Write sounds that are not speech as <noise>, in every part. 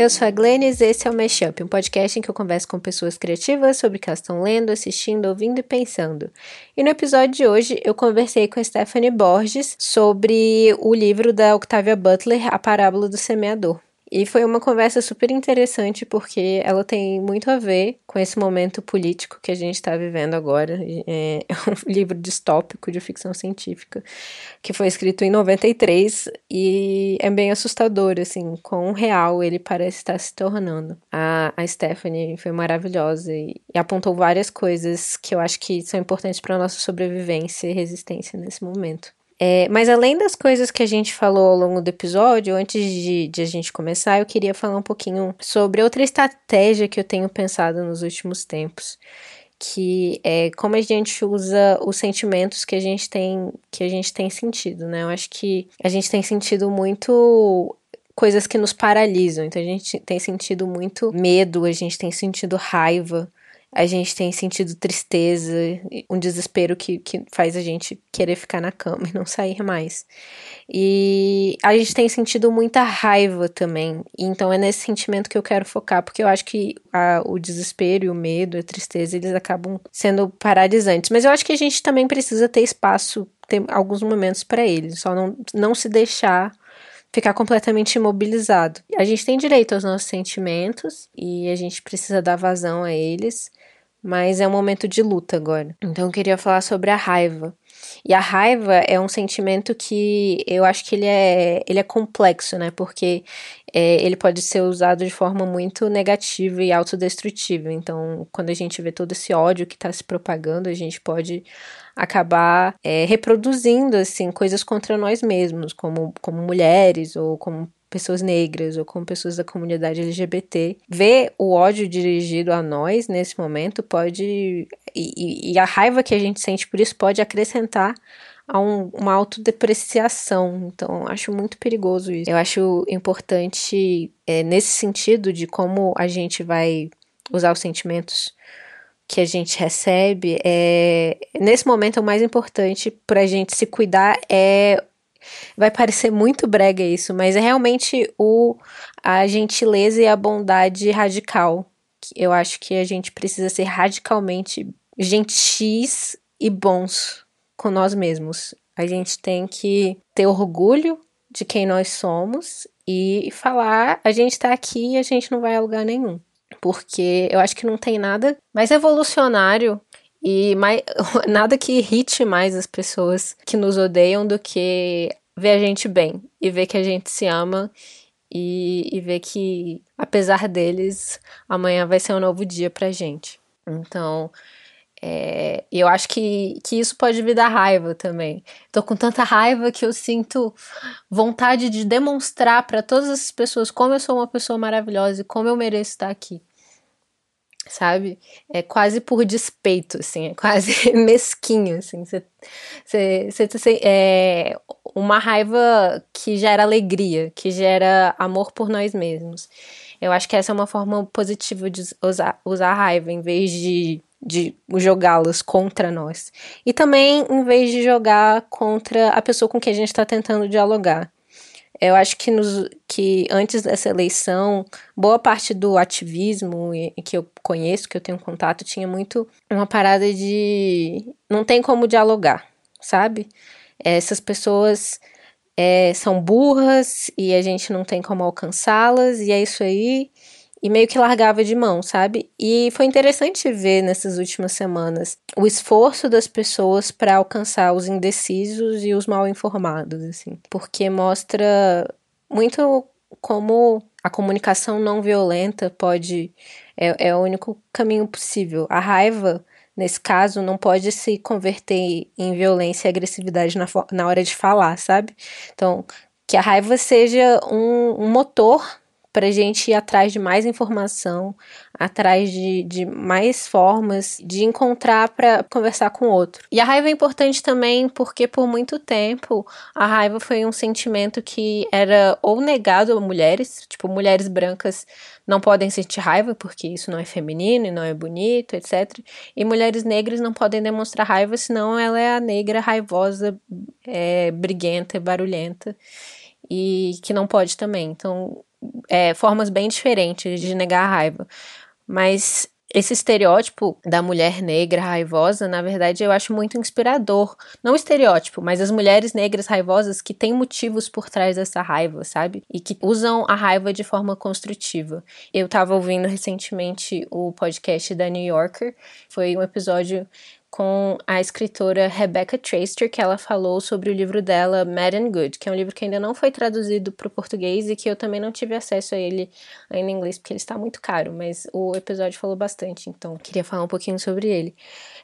Eu sou a Glennis e esse é o Mashup, um podcast em que eu converso com pessoas criativas sobre o que elas estão lendo, assistindo, ouvindo e pensando. E no episódio de hoje eu conversei com a Stephanie Borges sobre o livro da Octavia Butler, A Parábola do Semeador. E foi uma conversa super interessante porque ela tem muito a ver com esse momento político que a gente está vivendo agora. <laughs> É um livro distópico de ficção científica que foi escrito em 93 e é bem assustador, assim, quão real ele parece estar se tornando. A, a Stephanie foi maravilhosa e, e apontou várias coisas que eu acho que são importantes para a nossa sobrevivência e resistência nesse momento. É, mas além das coisas que a gente falou ao longo do episódio, antes de, de, a gente começar, eu queria falar um pouquinho sobre outra estratégia que eu tenho pensado nos últimos tempos, que é como a gente usa os sentimentos que a gente tem que a gente tem sentido, né? Eu acho que a gente tem sentido muito coisas que nos paralisam. Então a gente tem sentido muito medo, a gente tem sentido raiva, a gente tem sentido tristeza, um desespero que, que faz a gente querer ficar na cama e não sair mais. E a gente tem sentido muita raiva também. Então é nesse sentimento que eu quero focar, porque eu acho que a, o desespero e o medo, a tristeza, eles acabam sendo paralisantes. Mas eu acho que a gente também precisa ter espaço, ter alguns momentos para eles, só não, não se deixar ficar completamente imobilizado. A gente tem direito aos nossos sentimentos e a gente precisa dar vazão a eles mas é um momento de luta agora. Então eu queria falar sobre a raiva. E a raiva é um sentimento que eu acho que ele é, ele é complexo, né? Porque é, ele pode ser usado de forma muito negativa e autodestrutiva. Então, quando a gente vê todo esse ódio que está se propagando, a gente pode acabar é, reproduzindo assim coisas contra nós mesmos, como, como mulheres ou como pessoas negras ou com pessoas da comunidade LGBT, ver o ódio dirigido a nós nesse momento pode. E, e a raiva que a gente sente por isso pode acrescentar a um, uma autodepreciação. Então, acho muito perigoso isso. Eu acho importante, é, nesse sentido, de como a gente vai usar os sentimentos que a gente recebe, é, nesse momento o mais importante para a gente se cuidar é Vai parecer muito brega isso, mas é realmente o a gentileza e a bondade radical. Eu acho que a gente precisa ser radicalmente gentis e bons com nós mesmos. A gente tem que ter orgulho de quem nós somos e falar: a gente tá aqui e a gente não vai a lugar nenhum. Porque eu acho que não tem nada mais evolucionário e mais, <laughs> nada que irrite mais as pessoas que nos odeiam do que ver a gente bem e ver que a gente se ama e, e ver que, apesar deles, amanhã vai ser um novo dia pra gente. Então, é, eu acho que, que isso pode me dar raiva também. Tô com tanta raiva que eu sinto vontade de demonstrar para todas as pessoas como eu sou uma pessoa maravilhosa e como eu mereço estar aqui sabe? É quase por despeito, assim, é quase <laughs> mesquinho, assim. Você, você, é uma raiva que gera alegria, que gera amor por nós mesmos. Eu acho que essa é uma forma positiva de usar, usar a raiva, em vez de, de jogá-las contra nós. E também em vez de jogar contra a pessoa com quem a gente está tentando dialogar. Eu acho que, nos, que antes dessa eleição, boa parte do ativismo que eu conheço, que eu tenho contato, tinha muito uma parada de não tem como dialogar, sabe? Essas pessoas é, são burras e a gente não tem como alcançá-las, e é isso aí e meio que largava de mão, sabe? E foi interessante ver nessas últimas semanas o esforço das pessoas para alcançar os indecisos e os mal informados, assim, porque mostra muito como a comunicação não violenta pode é, é o único caminho possível. A raiva nesse caso, não pode se converter em violência e agressividade na, na hora de falar, sabe? Então, que a raiva seja um, um motor para a gente ir atrás de mais informação, atrás de, de mais formas de encontrar para conversar com o outro. E a raiva é importante também porque por muito tempo a raiva foi um sentimento que era ou negado a mulheres, tipo, mulheres brancas não podem sentir raiva porque isso não é feminino e não é bonito, etc. E mulheres negras não podem demonstrar raiva, senão ela é a negra raivosa, é, briguenta, barulhenta e que não pode também. Então, é, formas bem diferentes de negar a raiva. Mas esse estereótipo da mulher negra raivosa, na verdade, eu acho muito inspirador. Não estereótipo, mas as mulheres negras raivosas que têm motivos por trás dessa raiva, sabe? E que usam a raiva de forma construtiva. Eu tava ouvindo recentemente o podcast da New Yorker. Foi um episódio com a escritora Rebecca Traister, que ela falou sobre o livro dela, Mad and Good, que é um livro que ainda não foi traduzido para o português e que eu também não tive acesso a ele ainda em inglês, porque ele está muito caro, mas o episódio falou bastante, então queria falar um pouquinho sobre ele.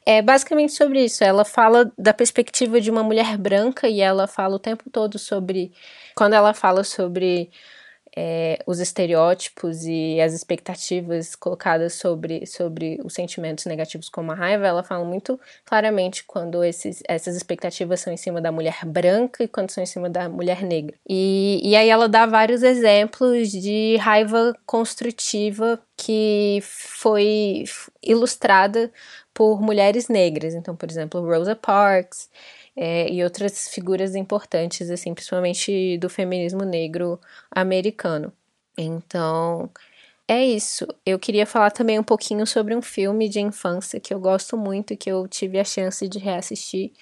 É basicamente sobre isso. Ela fala da perspectiva de uma mulher branca e ela fala o tempo todo sobre. Quando ela fala sobre é, os estereótipos e as expectativas colocadas sobre, sobre os sentimentos negativos como a raiva, ela fala muito claramente quando esses, essas expectativas são em cima da mulher branca e quando são em cima da mulher negra. E, e aí ela dá vários exemplos de raiva construtiva que foi ilustrada por mulheres negras. Então, por exemplo, Rosa Parks é, e outras figuras importantes, assim, principalmente do feminismo negro americano. Então, é isso. Eu queria falar também um pouquinho sobre um filme de infância que eu gosto muito e que eu tive a chance de reassistir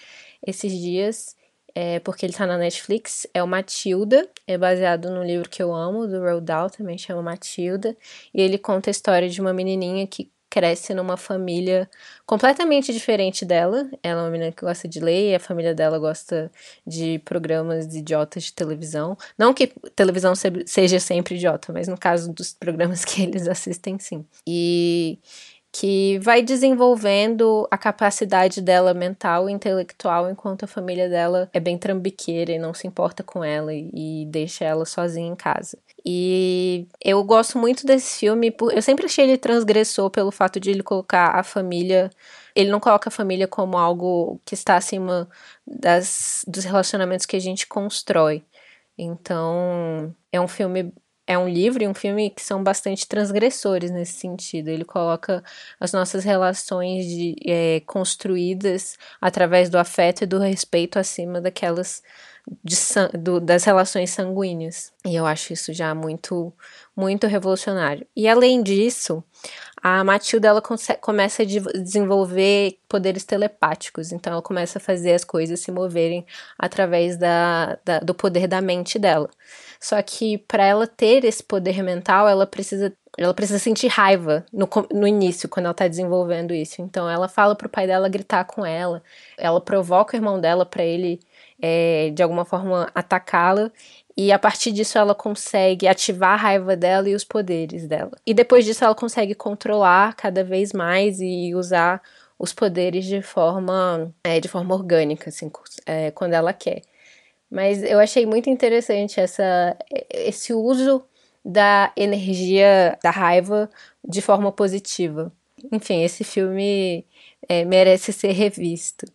esses dias, é, porque ele tá na Netflix. É o Matilda, é baseado no livro que eu amo, do Roald Dahl, também chama Matilda. E ele conta a história de uma menininha que cresce numa família completamente diferente dela. Ela é uma menina que gosta de ler e a família dela gosta de programas idiotas de televisão. Não que televisão seja sempre idiota, mas no caso dos programas que <laughs> eles assistem, sim. E que vai desenvolvendo a capacidade dela mental e intelectual enquanto a família dela é bem trambiqueira e não se importa com ela e deixa ela sozinha em casa. E eu gosto muito desse filme, eu sempre achei ele transgressor pelo fato de ele colocar a família ele não coloca a família como algo que está acima das, dos relacionamentos que a gente constrói. Então, é um filme é um livro e um filme que são bastante transgressores nesse sentido. Ele coloca as nossas relações de, é, construídas através do afeto e do respeito acima daquelas de, do, das relações sanguíneas. E eu acho isso já muito, muito revolucionário. E além disso, a Matilda ela começa a de desenvolver poderes telepáticos, então ela começa a fazer as coisas se moverem através da, da do poder da mente dela. Só que para ela ter esse poder mental, ela precisa ela precisa sentir raiva no, no início, quando ela tá desenvolvendo isso. Então ela fala pro pai dela gritar com ela, ela provoca o irmão dela para ele é, de alguma forma atacá-la. E a partir disso ela consegue ativar a raiva dela e os poderes dela. E depois disso ela consegue controlar cada vez mais e usar os poderes de forma, é, de forma orgânica, assim, é, quando ela quer. Mas eu achei muito interessante essa, esse uso da energia da raiva de forma positiva. Enfim, esse filme é, merece ser revisto.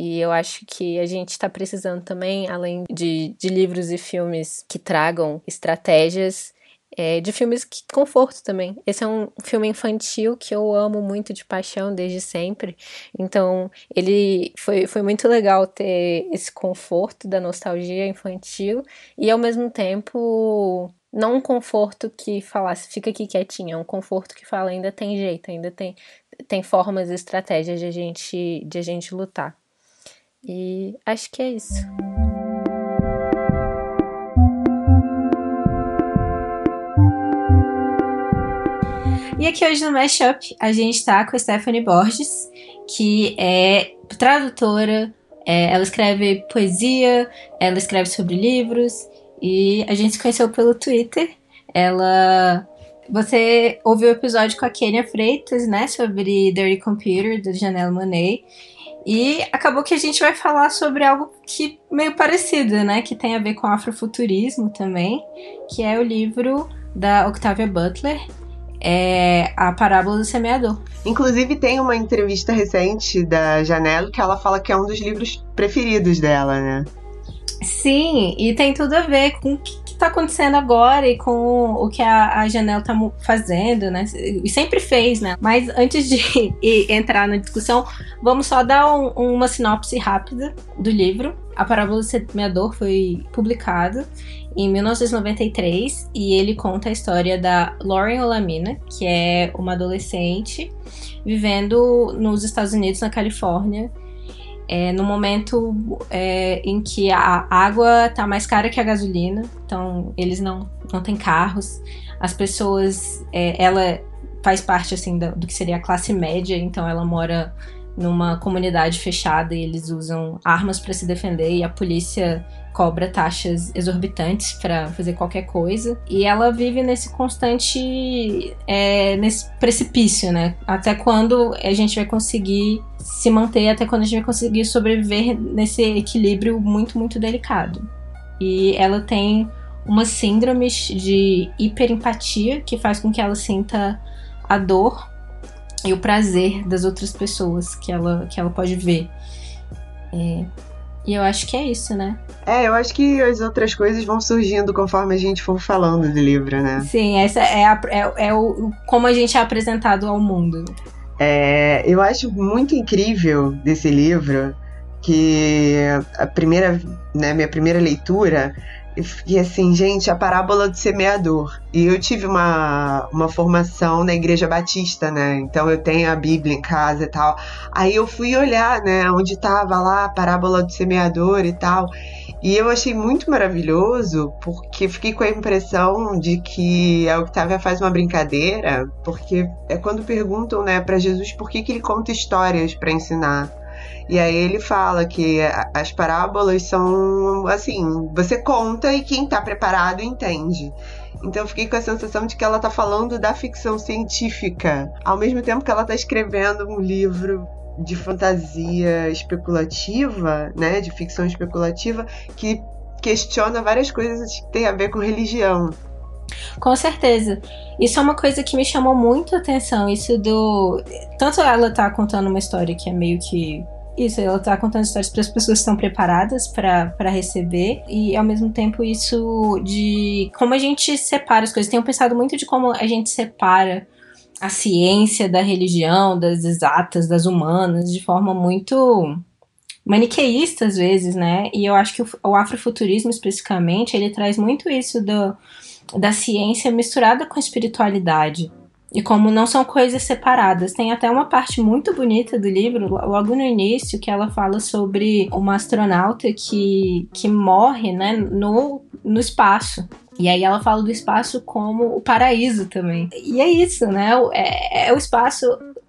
E eu acho que a gente está precisando também, além de, de livros e filmes que tragam estratégias é, de filmes que conforto também. Esse é um filme infantil que eu amo muito de paixão desde sempre. Então, ele foi, foi muito legal ter esse conforto da nostalgia infantil e ao mesmo tempo não um conforto que falasse fica aqui quietinho, é um conforto que fala ainda tem jeito, ainda tem, tem formas e estratégias de a gente de a gente lutar. E acho que é isso. E aqui hoje no Mashup a gente tá com a Stephanie Borges, que é tradutora, é, ela escreve poesia, ela escreve sobre livros e a gente se conheceu pelo Twitter. Ela. Você ouviu o episódio com a Kenia Freitas, né? Sobre Dirty Computer, do Janelle Monet. E acabou que a gente vai falar sobre algo que meio parecido, né? Que tem a ver com afrofuturismo também, que é o livro da Octavia Butler, é a parábola do semeador. Inclusive tem uma entrevista recente da Janelle que ela fala que é um dos livros preferidos dela, né? Sim, e tem tudo a ver com o que, está acontecendo agora e com o que a, a Janelle tá fazendo, né? E sempre fez, né? Mas antes de <laughs> entrar na discussão, vamos só dar um, uma sinopse rápida do livro. A Parábola do Semeador foi publicado em 1993 e ele conta a história da Lauren Olamina, que é uma adolescente vivendo nos Estados Unidos, na Califórnia, é, no momento é, em que a água está mais cara que a gasolina, então eles não, não têm carros, as pessoas, é, ela faz parte assim do, do que seria a classe média, então ela mora numa comunidade fechada e eles usam armas para se defender e a polícia cobra taxas exorbitantes para fazer qualquer coisa e ela vive nesse constante é, nesse precipício, né? Até quando a gente vai conseguir se manter, até quando a gente vai conseguir sobreviver nesse equilíbrio muito muito delicado. E ela tem uma síndrome de hiperempatia que faz com que ela sinta a dor e o prazer das outras pessoas que ela, que ela pode ver. É, e eu acho que é isso, né? É, eu acho que as outras coisas vão surgindo conforme a gente for falando do livro, né? Sim, essa é, a, é, é o, como a gente é apresentado ao mundo. É, eu acho muito incrível desse livro que a primeira, né, minha primeira leitura e fiquei assim, gente, a parábola do semeador. E eu tive uma, uma formação na igreja batista, né? Então eu tenho a Bíblia em casa e tal. Aí eu fui olhar, né, onde tava lá a parábola do semeador e tal. E eu achei muito maravilhoso, porque fiquei com a impressão de que a Octavia faz uma brincadeira, porque é quando perguntam, né, para Jesus por que, que ele conta histórias para ensinar. E aí ele fala que as parábolas são assim, você conta e quem tá preparado entende. Então eu fiquei com a sensação de que ela tá falando da ficção científica, ao mesmo tempo que ela tá escrevendo um livro de fantasia especulativa, né, de ficção especulativa, que questiona várias coisas que tem a ver com religião. Com certeza. Isso é uma coisa que me chamou muito a atenção. Isso do. Tanto ela tá contando uma história que é meio que isso, ela tá contando histórias para as pessoas que estão preparadas para receber e ao mesmo tempo isso de como a gente separa as coisas. Tenho pensado muito de como a gente separa a ciência da religião, das exatas, das humanas, de forma muito maniqueísta às vezes, né? E eu acho que o, o afrofuturismo especificamente, ele traz muito isso do, da ciência misturada com a espiritualidade. E como não são coisas separadas. Tem até uma parte muito bonita do livro, logo no início, que ela fala sobre uma astronauta que, que morre né, no, no espaço. E aí ela fala do espaço como o paraíso também. E é isso, né? É, é o espaço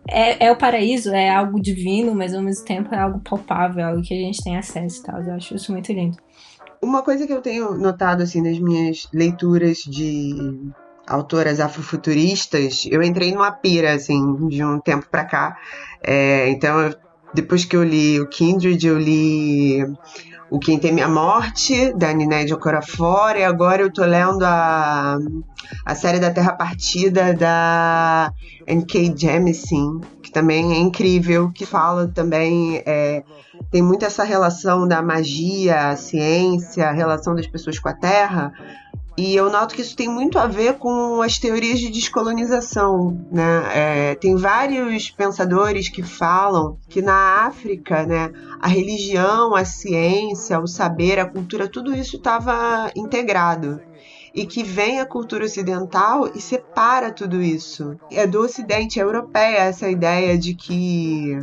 é, é, o paraíso, é algo divino, mas ao mesmo tempo é algo palpável, algo que a gente tem acesso e tal. Eu acho isso muito lindo. Uma coisa que eu tenho notado assim nas minhas leituras de autoras afrofuturistas, eu entrei numa pira, assim, de um tempo pra cá. É, então, eu, depois que eu li o Kindred, eu li o Quem Teme a Morte, da Ninédia Okorafor, e agora eu tô lendo a, a série da Terra Partida, da N.K. Jemisin, que também é incrível, que fala também... É, tem muito essa relação da magia, a ciência, a relação das pessoas com a Terra, e eu noto que isso tem muito a ver com as teorias de descolonização. Né? É, tem vários pensadores que falam que na África né, a religião, a ciência, o saber, a cultura, tudo isso estava integrado e que vem a cultura ocidental e separa tudo isso. É do Ocidente, é europeia essa ideia de que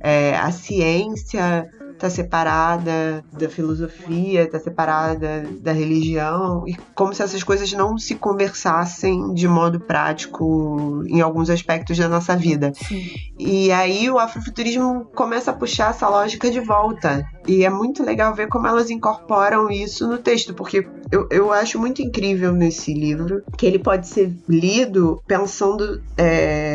é, a ciência está separada da filosofia, está separada da religião, e como se essas coisas não se conversassem de modo prático em alguns aspectos da nossa vida. Sim. E aí o afrofuturismo começa a puxar essa lógica de volta. E é muito legal ver como elas incorporam isso no texto, porque eu, eu acho muito incrível nesse livro que ele pode ser lido pensando é,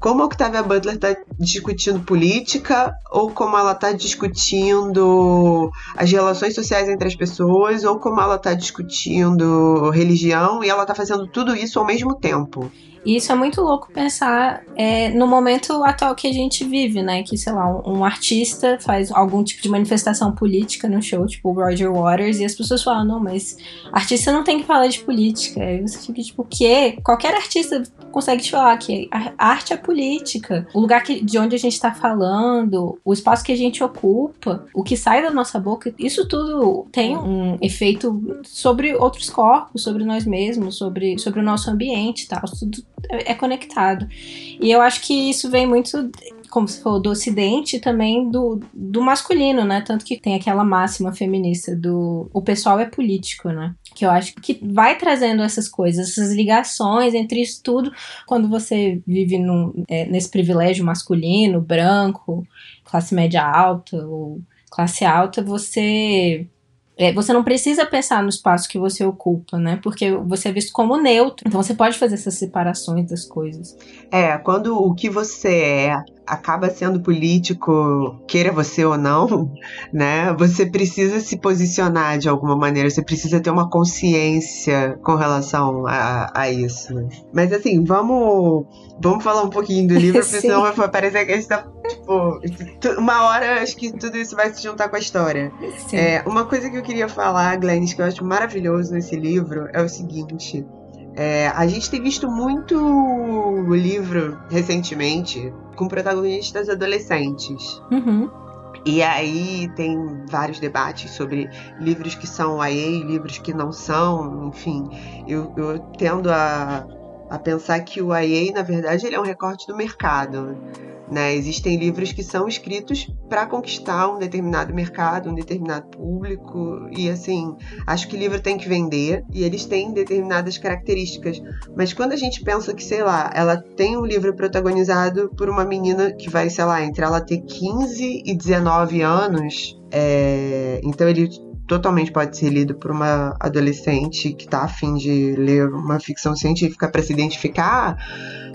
como a Octavia Butler está discutindo política ou como ela está discutindo as relações sociais entre as pessoas ou como ela está discutindo religião e ela está fazendo tudo isso ao mesmo tempo. E isso é muito louco pensar é, no momento atual que a gente vive, né? Que, sei lá, um, um, artista faz algum tipo de manifestação política no show, tipo o Roger Waters, e as pessoas falam, não, mas artista não tem que falar de política. Aí você fica tipo, o quê? Qualquer artista consegue te falar que a arte é política. O lugar que, de onde a gente tá falando, o espaço que a gente ocupa, o que sai da nossa boca, isso tudo tem um efeito sobre outros corpos, sobre nós mesmos, sobre, sobre o nosso ambiente e tal. Tudo é conectado. E eu acho que isso vem muito como se falou, do ocidente também do, do masculino, né? Tanto que tem aquela máxima feminista do o pessoal é político, né? Que eu acho que vai trazendo essas coisas, essas ligações entre isso tudo, quando você vive num, é, nesse privilégio masculino, branco, classe média alta ou classe alta, você é, você não precisa pensar no espaço que você ocupa, né? Porque você é visto como neutro. Então você pode fazer essas separações das coisas. É, quando o que você é acaba sendo político, queira você ou não, <laughs> né? Você precisa se posicionar de alguma maneira, você precisa ter uma consciência com relação a, a isso. Mas assim, vamos, vamos falar um pouquinho do livro, porque <laughs> senão vai parecer que a gente tá, tipo, uma hora acho que tudo isso vai se juntar com a história. É, uma coisa que eu queria falar, Glennis, que eu acho maravilhoso nesse livro, é o seguinte. É, a gente tem visto muito livro recentemente com protagonistas adolescentes. Uhum. E aí tem vários debates sobre livros que são YA, livros que não são, enfim. Eu, eu tendo a, a pensar que o YA, na verdade, ele é um recorte do mercado. Né? Existem livros que são escritos para conquistar um determinado mercado, um determinado público, e assim, acho que livro tem que vender e eles têm determinadas características. Mas quando a gente pensa que, sei lá, ela tem um livro protagonizado por uma menina que vai, sei lá, entre ela ter 15 e 19 anos, é... então ele totalmente pode ser lido por uma adolescente que está afim de ler uma ficção científica para se identificar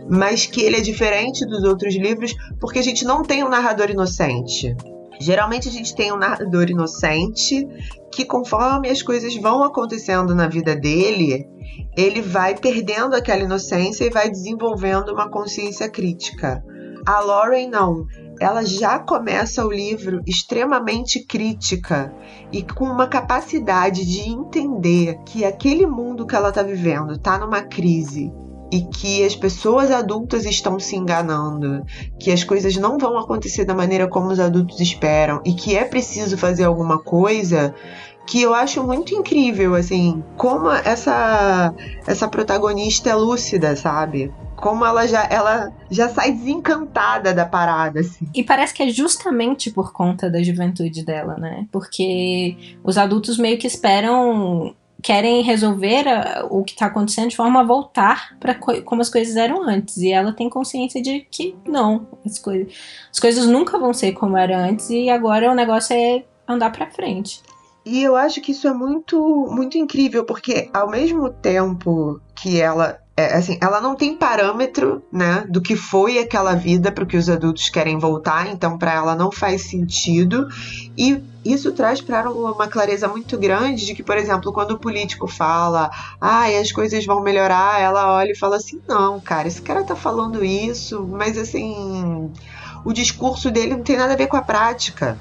mas que ele é diferente dos outros livros porque a gente não tem um narrador inocente. Geralmente a gente tem um narrador inocente que, conforme as coisas vão acontecendo na vida dele, ele vai perdendo aquela inocência e vai desenvolvendo uma consciência crítica. A Lauren não. Ela já começa o livro extremamente crítica e com uma capacidade de entender que aquele mundo que ela está vivendo está numa crise e que as pessoas adultas estão se enganando, que as coisas não vão acontecer da maneira como os adultos esperam e que é preciso fazer alguma coisa que eu acho muito incrível, assim, como essa essa protagonista é lúcida, sabe? Como ela já ela já sai desencantada da parada, assim. E parece que é justamente por conta da juventude dela, né? Porque os adultos meio que esperam querem resolver a, o que está acontecendo de forma a voltar para co como as coisas eram antes. E ela tem consciência de que não, as, coi as coisas nunca vão ser como era antes e agora o negócio é andar para frente. E eu acho que isso é muito muito incrível porque ao mesmo tempo que ela é, assim, ela não tem parâmetro, né, do que foi aquela vida para que os adultos querem voltar, então para ela não faz sentido. E isso traz para ela uma clareza muito grande de que, por exemplo, quando o político fala, ah, as coisas vão melhorar, ela olha e fala assim: não, cara, esse cara tá falando isso, mas assim, o discurso dele não tem nada a ver com a prática.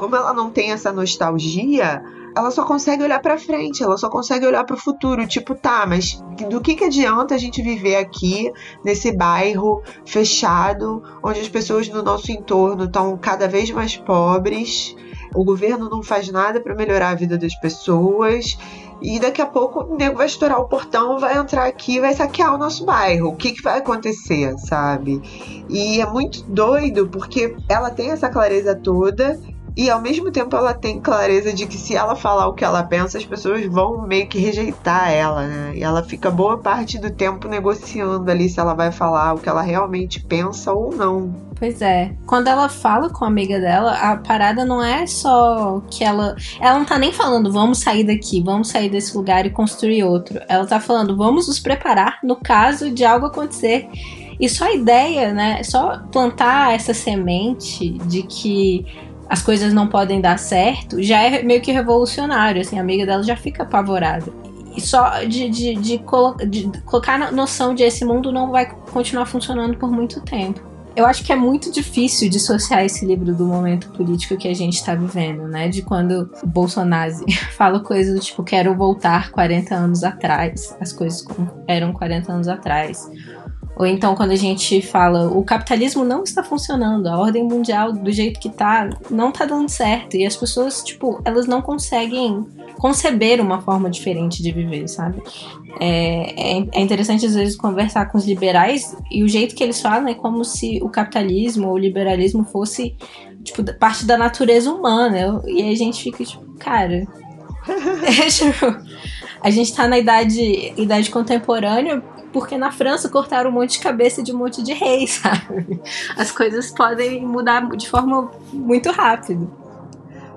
Como ela não tem essa nostalgia, ela só consegue olhar para frente, ela só consegue olhar para o futuro, tipo, tá, mas do que que adianta a gente viver aqui nesse bairro fechado, onde as pessoas no nosso entorno estão cada vez mais pobres? O governo não faz nada para melhorar a vida das pessoas. E daqui a pouco o nego vai estourar o portão, vai entrar aqui e vai saquear o nosso bairro. O que, que vai acontecer, sabe? E é muito doido porque ela tem essa clareza toda e ao mesmo tempo ela tem clareza de que se ela falar o que ela pensa, as pessoas vão meio que rejeitar ela, né? E ela fica boa parte do tempo negociando ali se ela vai falar o que ela realmente pensa ou não. Pois é. Quando ela fala com a amiga dela, a parada não é só que ela. Ela não tá nem falando, vamos sair daqui, vamos sair desse lugar e construir outro. Ela tá falando, vamos nos preparar no caso de algo acontecer. E só a ideia, né? Só plantar essa semente de que as coisas não podem dar certo, já é meio que revolucionário, assim, a amiga dela já fica apavorada. só de, de, de, colo de colocar na noção de esse mundo não vai continuar funcionando por muito tempo. Eu acho que é muito difícil dissociar esse livro do momento político que a gente está vivendo, né? De quando o Bolsonaro <laughs> fala coisas do tipo, quero voltar 40 anos atrás, as coisas como eram 40 anos atrás. Ou então quando a gente fala, o capitalismo não está funcionando, a ordem mundial do jeito que tá, não tá dando certo. E as pessoas, tipo, elas não conseguem conceber uma forma diferente de viver, sabe? É, é, é, interessante às vezes conversar com os liberais e o jeito que eles falam é como se o capitalismo ou o liberalismo fosse tipo parte da natureza humana. E aí a gente fica tipo, cara, <laughs> é, tipo, a gente tá na idade, idade contemporânea porque na França cortaram um monte de cabeça de um monte de reis, <laughs> sabe? As coisas podem mudar de forma muito rápida.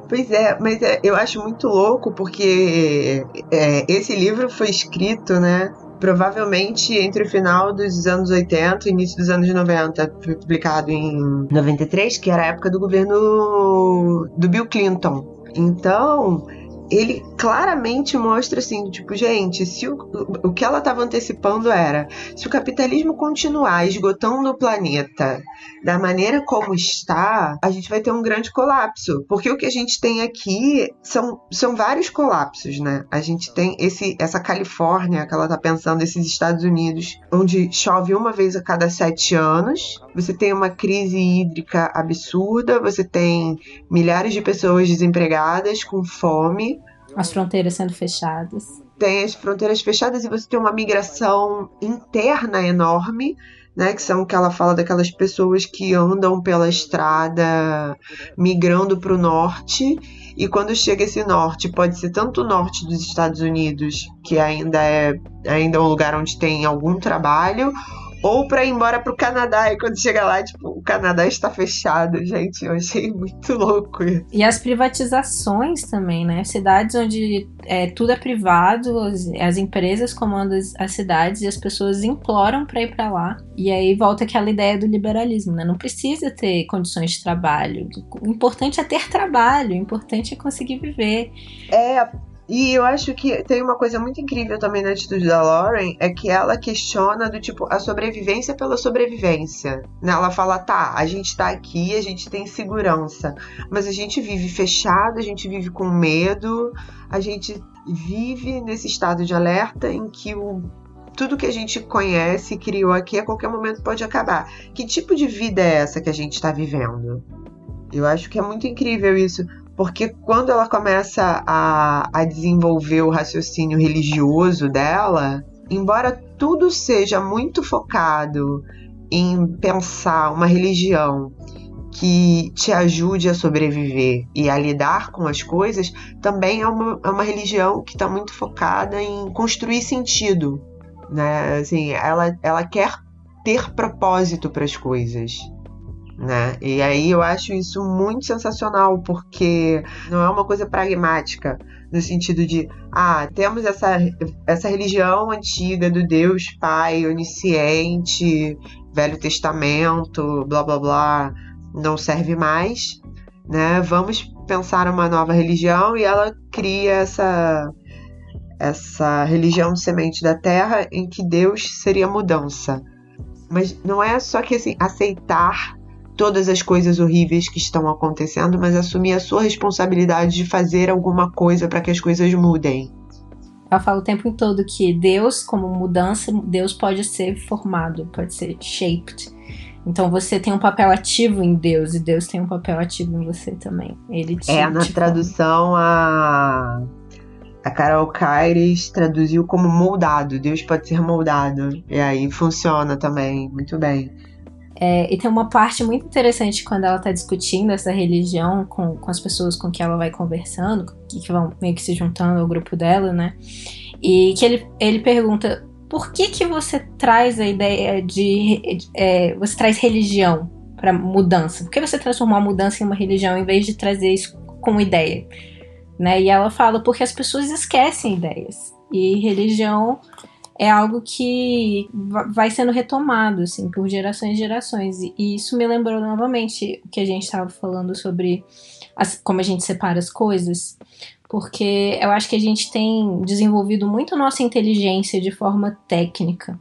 Pois é, mas é, eu acho muito louco porque é, esse livro foi escrito, né? Provavelmente entre o final dos anos 80 e início dos anos 90. Foi publicado em 93, que era a época do governo do Bill Clinton. Então, ele claramente mostra assim, tipo, gente, se o, o que ela estava antecipando era, se o capitalismo continuar esgotando o planeta da maneira como está, a gente vai ter um grande colapso, porque o que a gente tem aqui são, são vários colapsos, né? A gente tem esse essa Califórnia que ela tá pensando, esses Estados Unidos, onde chove uma vez a cada sete anos, você tem uma crise hídrica absurda, você tem milhares de pessoas desempregadas com fome, as fronteiras sendo fechadas. Tem as fronteiras fechadas e você tem uma migração interna enorme, né? Que são que ela fala daquelas pessoas que andam pela estrada migrando para o norte. E quando chega esse norte, pode ser tanto o norte dos Estados Unidos, que ainda é ainda é um lugar onde tem algum trabalho, ou para ir embora pro Canadá. E quando chega lá, tipo, o Canadá está fechado, gente. Eu achei muito louco isso. E as privatizações também, né? Cidades onde é, tudo é privado, as, as empresas comandam as, as, cidades e as pessoas imploram para ir para lá. E aí volta aquela ideia do liberalismo, né? Não precisa ter condições de trabalho. O importante é ter trabalho, o importante é conseguir viver. É, e eu acho que tem uma coisa muito incrível também na atitude da Lauren, é que ela questiona do tipo a sobrevivência pela sobrevivência. Né? Ela fala, tá, a gente tá aqui, a gente tem segurança, mas a gente vive fechado, a gente vive com medo, a gente vive nesse estado de alerta em que o tudo que a gente conhece, criou aqui, a qualquer momento pode acabar. Que tipo de vida é essa que a gente está vivendo? Eu acho que é muito incrível isso, porque quando ela começa a, a desenvolver o raciocínio religioso dela, embora tudo seja muito focado em pensar uma religião que te ajude a sobreviver e a lidar com as coisas, também é uma, é uma religião que está muito focada em construir sentido. Né? Assim, ela, ela quer ter propósito para as coisas né? E aí eu acho isso muito sensacional, porque não é uma coisa pragmática, no sentido de, ah, temos essa, essa religião antiga do Deus Pai onisciente, Velho Testamento, blá blá blá, não serve mais, né? Vamos pensar uma nova religião e ela cria essa essa religião semente da terra em que Deus seria mudança. Mas não é só que assim, aceitar todas as coisas horríveis que estão acontecendo, mas assumir a sua responsabilidade de fazer alguma coisa para que as coisas mudem. Ela fala o tempo todo que Deus, como mudança, Deus pode ser formado, pode ser shaped. Então você tem um papel ativo em Deus e Deus tem um papel ativo em você também. Ele te, É, na te tradução a a Carol Caires traduziu como moldado. Deus pode ser moldado. E aí funciona também muito bem. É, e tem uma parte muito interessante quando ela está discutindo essa religião com, com as pessoas com que ela vai conversando, que, que vão meio que se juntando ao grupo dela, né? E que ele, ele pergunta por que que você traz a ideia de, é, você traz religião para mudança? Por que você transformou a mudança em uma religião em vez de trazer isso como ideia? Né? E ela fala porque as pessoas esquecem ideias e religião é algo que vai sendo retomado, assim, por gerações e gerações. E isso me lembrou novamente o que a gente estava falando sobre as, como a gente separa as coisas. Porque eu acho que a gente tem desenvolvido muito nossa inteligência de forma técnica.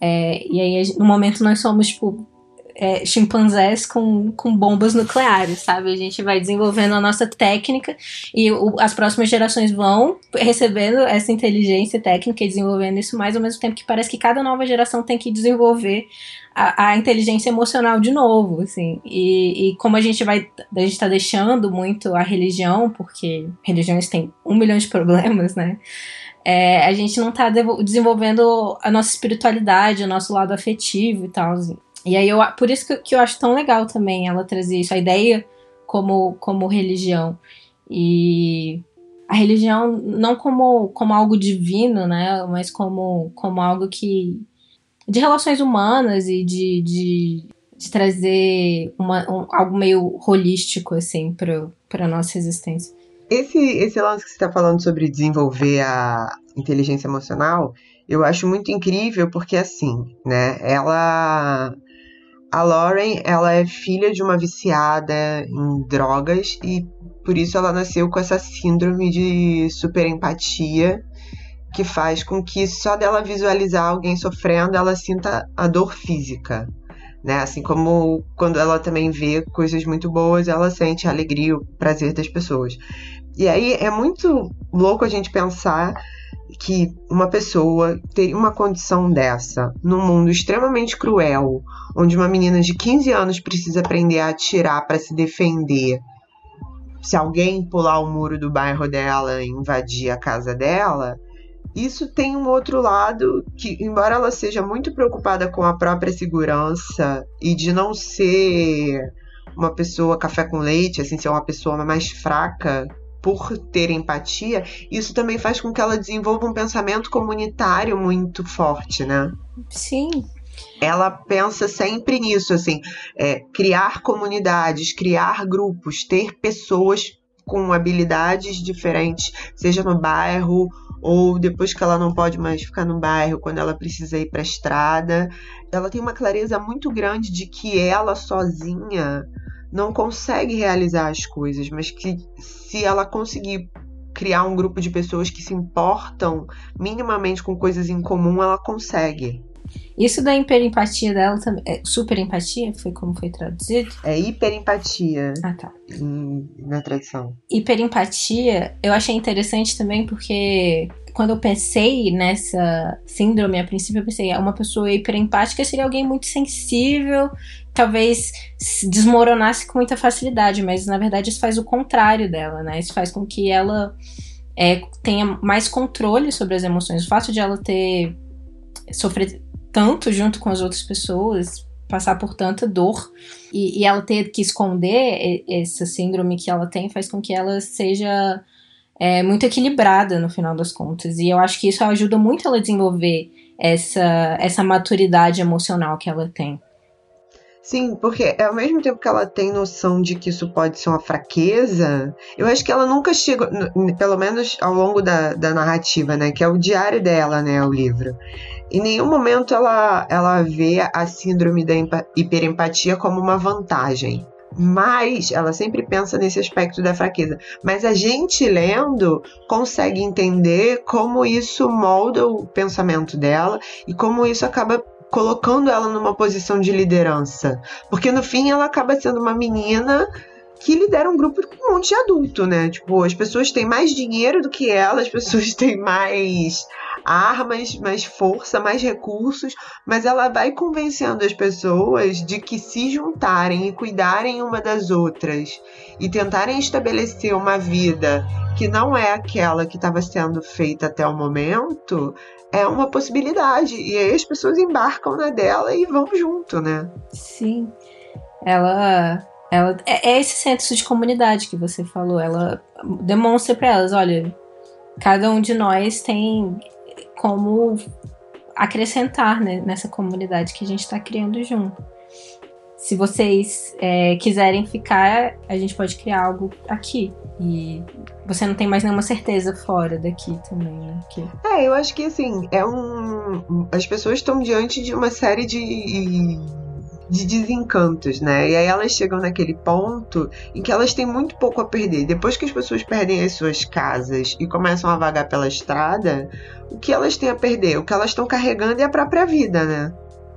É, e aí, no momento, nós somos, tipo, é, chimpanzés com, com bombas nucleares, sabe? A gente vai desenvolvendo a nossa técnica e o, as próximas gerações vão recebendo essa inteligência técnica e desenvolvendo isso mais ao mesmo tempo que parece que cada nova geração tem que desenvolver a, a inteligência emocional de novo, assim. E, e como a gente vai, a gente tá deixando muito a religião, porque religiões têm um milhão de problemas, né? É, a gente não tá desenvolvendo a nossa espiritualidade, o nosso lado afetivo e tal. Assim. E aí, eu, por isso que, que eu acho tão legal também ela trazer isso, a ideia como, como religião. E a religião não como, como algo divino, né? Mas como, como algo que. de relações humanas e de, de, de trazer uma, um, algo meio holístico, assim, para a nossa existência. Esse, esse lance que você está falando sobre desenvolver a inteligência emocional, eu acho muito incrível porque, assim, né? Ela a Lauren, ela é filha de uma viciada em drogas e por isso ela nasceu com essa síndrome de super empatia que faz com que só dela visualizar alguém sofrendo, ela sinta a dor física, né? Assim como quando ela também vê coisas muito boas, ela sente a alegria, o prazer das pessoas. E aí é muito louco a gente pensar que uma pessoa ter uma condição dessa num mundo extremamente cruel, onde uma menina de 15 anos precisa aprender a atirar para se defender. Se alguém pular o muro do bairro dela e invadir a casa dela, isso tem um outro lado que, embora ela seja muito preocupada com a própria segurança e de não ser uma pessoa café com leite, assim, ser uma pessoa mais fraca por ter empatia, isso também faz com que ela desenvolva um pensamento comunitário muito forte, né? Sim. Ela pensa sempre nisso, assim, é, criar comunidades, criar grupos, ter pessoas com habilidades diferentes, seja no bairro ou depois que ela não pode mais ficar no bairro, quando ela precisa ir para a estrada. Ela tem uma clareza muito grande de que ela sozinha não consegue realizar as coisas, mas que se ela conseguir criar um grupo de pessoas que se importam minimamente com coisas em comum, ela consegue. Isso da hiperempatia dela também. É super empatia? Foi como foi traduzido? É hiperempatia. Ah, tá. Em, na tradução. Hiperempatia, eu achei interessante também porque quando eu pensei nessa síndrome, a princípio eu pensei, uma pessoa hiperempática seria alguém muito sensível, talvez desmoronasse com muita facilidade, mas na verdade isso faz o contrário dela, né? Isso faz com que ela é, tenha mais controle sobre as emoções. O fato de ela ter sofrido tanto junto com as outras pessoas, passar por tanta dor e, e ela ter que esconder essa síndrome que ela tem, faz com que ela seja é, muito equilibrada no final das contas. E eu acho que isso ajuda muito ela a desenvolver essa, essa maturidade emocional que ela tem. Sim, porque ao mesmo tempo que ela tem noção de que isso pode ser uma fraqueza, eu acho que ela nunca chegou, pelo menos ao longo da, da narrativa, né? Que é o diário dela, né? O livro. Em nenhum momento ela, ela vê a síndrome da hiperempatia como uma vantagem. Mas ela sempre pensa nesse aspecto da fraqueza. Mas a gente lendo consegue entender como isso molda o pensamento dela e como isso acaba colocando ela numa posição de liderança. Porque no fim ela acaba sendo uma menina que lidera um grupo com um monte de adulto, né? Tipo, as pessoas têm mais dinheiro do que ela, as pessoas <laughs> têm mais armas, mais força, mais recursos, mas ela vai convencendo as pessoas de que se juntarem e cuidarem uma das outras e tentarem estabelecer uma vida que não é aquela que estava sendo feita até o momento, é uma possibilidade. E aí as pessoas embarcam na dela e vão junto, né? Sim. Ela ela é, é esse senso de comunidade que você falou. Ela demonstra para elas, olha, cada um de nós tem como acrescentar né, nessa comunidade que a gente está criando junto. se vocês é, quiserem ficar, a gente pode criar algo aqui. E você não tem mais nenhuma certeza fora daqui também, né? Que... É, eu acho que assim, é um. As pessoas estão diante de uma série de de desencantos, né? E aí elas chegam naquele ponto em que elas têm muito pouco a perder. Depois que as pessoas perdem as suas casas e começam a vagar pela estrada, o que elas têm a perder? O que elas estão carregando é a própria vida, né?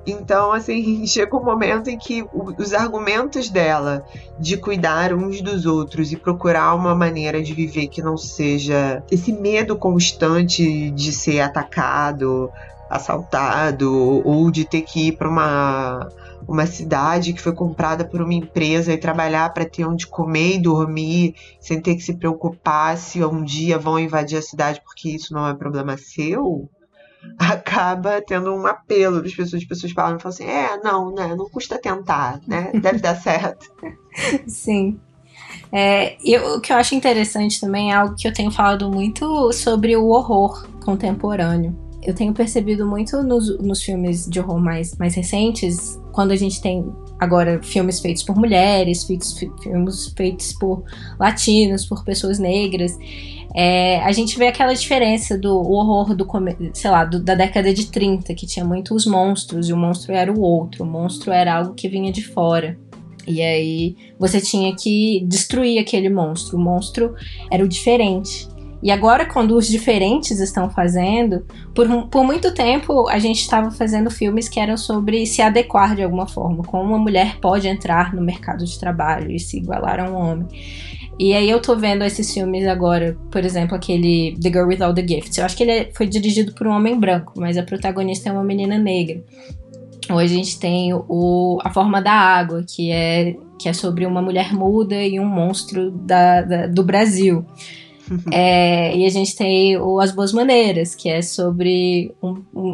Então, assim, <laughs> chega um momento em que os argumentos dela de cuidar uns dos outros e procurar uma maneira de viver que não seja esse medo constante de ser atacado, assaltado ou de ter que ir para uma uma cidade que foi comprada por uma empresa e trabalhar para ter onde comer e dormir, sem ter que se preocupar se um dia vão invadir a cidade porque isso não é problema seu, <laughs> acaba tendo um apelo das pessoas. As pessoas falam, falam assim: é, não, né? Não custa tentar, né? Deve dar certo. <laughs> Sim. É, eu, o que eu acho interessante também é algo que eu tenho falado muito sobre o horror contemporâneo eu tenho percebido muito nos, nos filmes de horror mais, mais recentes, quando a gente tem agora filmes feitos por mulheres, feitos, filmes feitos por latinos, por pessoas negras, é, a gente vê aquela diferença do horror do, sei lá, do, da década de 30, que tinha muitos monstros, e o monstro era o outro, o monstro era algo que vinha de fora. E aí você tinha que destruir aquele monstro. O monstro era o diferente. E agora, quando os diferentes estão fazendo, por, por muito tempo a gente estava fazendo filmes que eram sobre se adequar de alguma forma, como uma mulher pode entrar no mercado de trabalho e se igualar a um homem. E aí eu tô vendo esses filmes agora, por exemplo, aquele The Girl Without the Gifts. Eu acho que ele é, foi dirigido por um homem branco, mas a protagonista é uma menina negra. Hoje a gente tem o A Forma da Água, que é, que é sobre uma mulher muda e um monstro da, da do Brasil. <laughs> é, e a gente tem o As Boas Maneiras, que é sobre um, um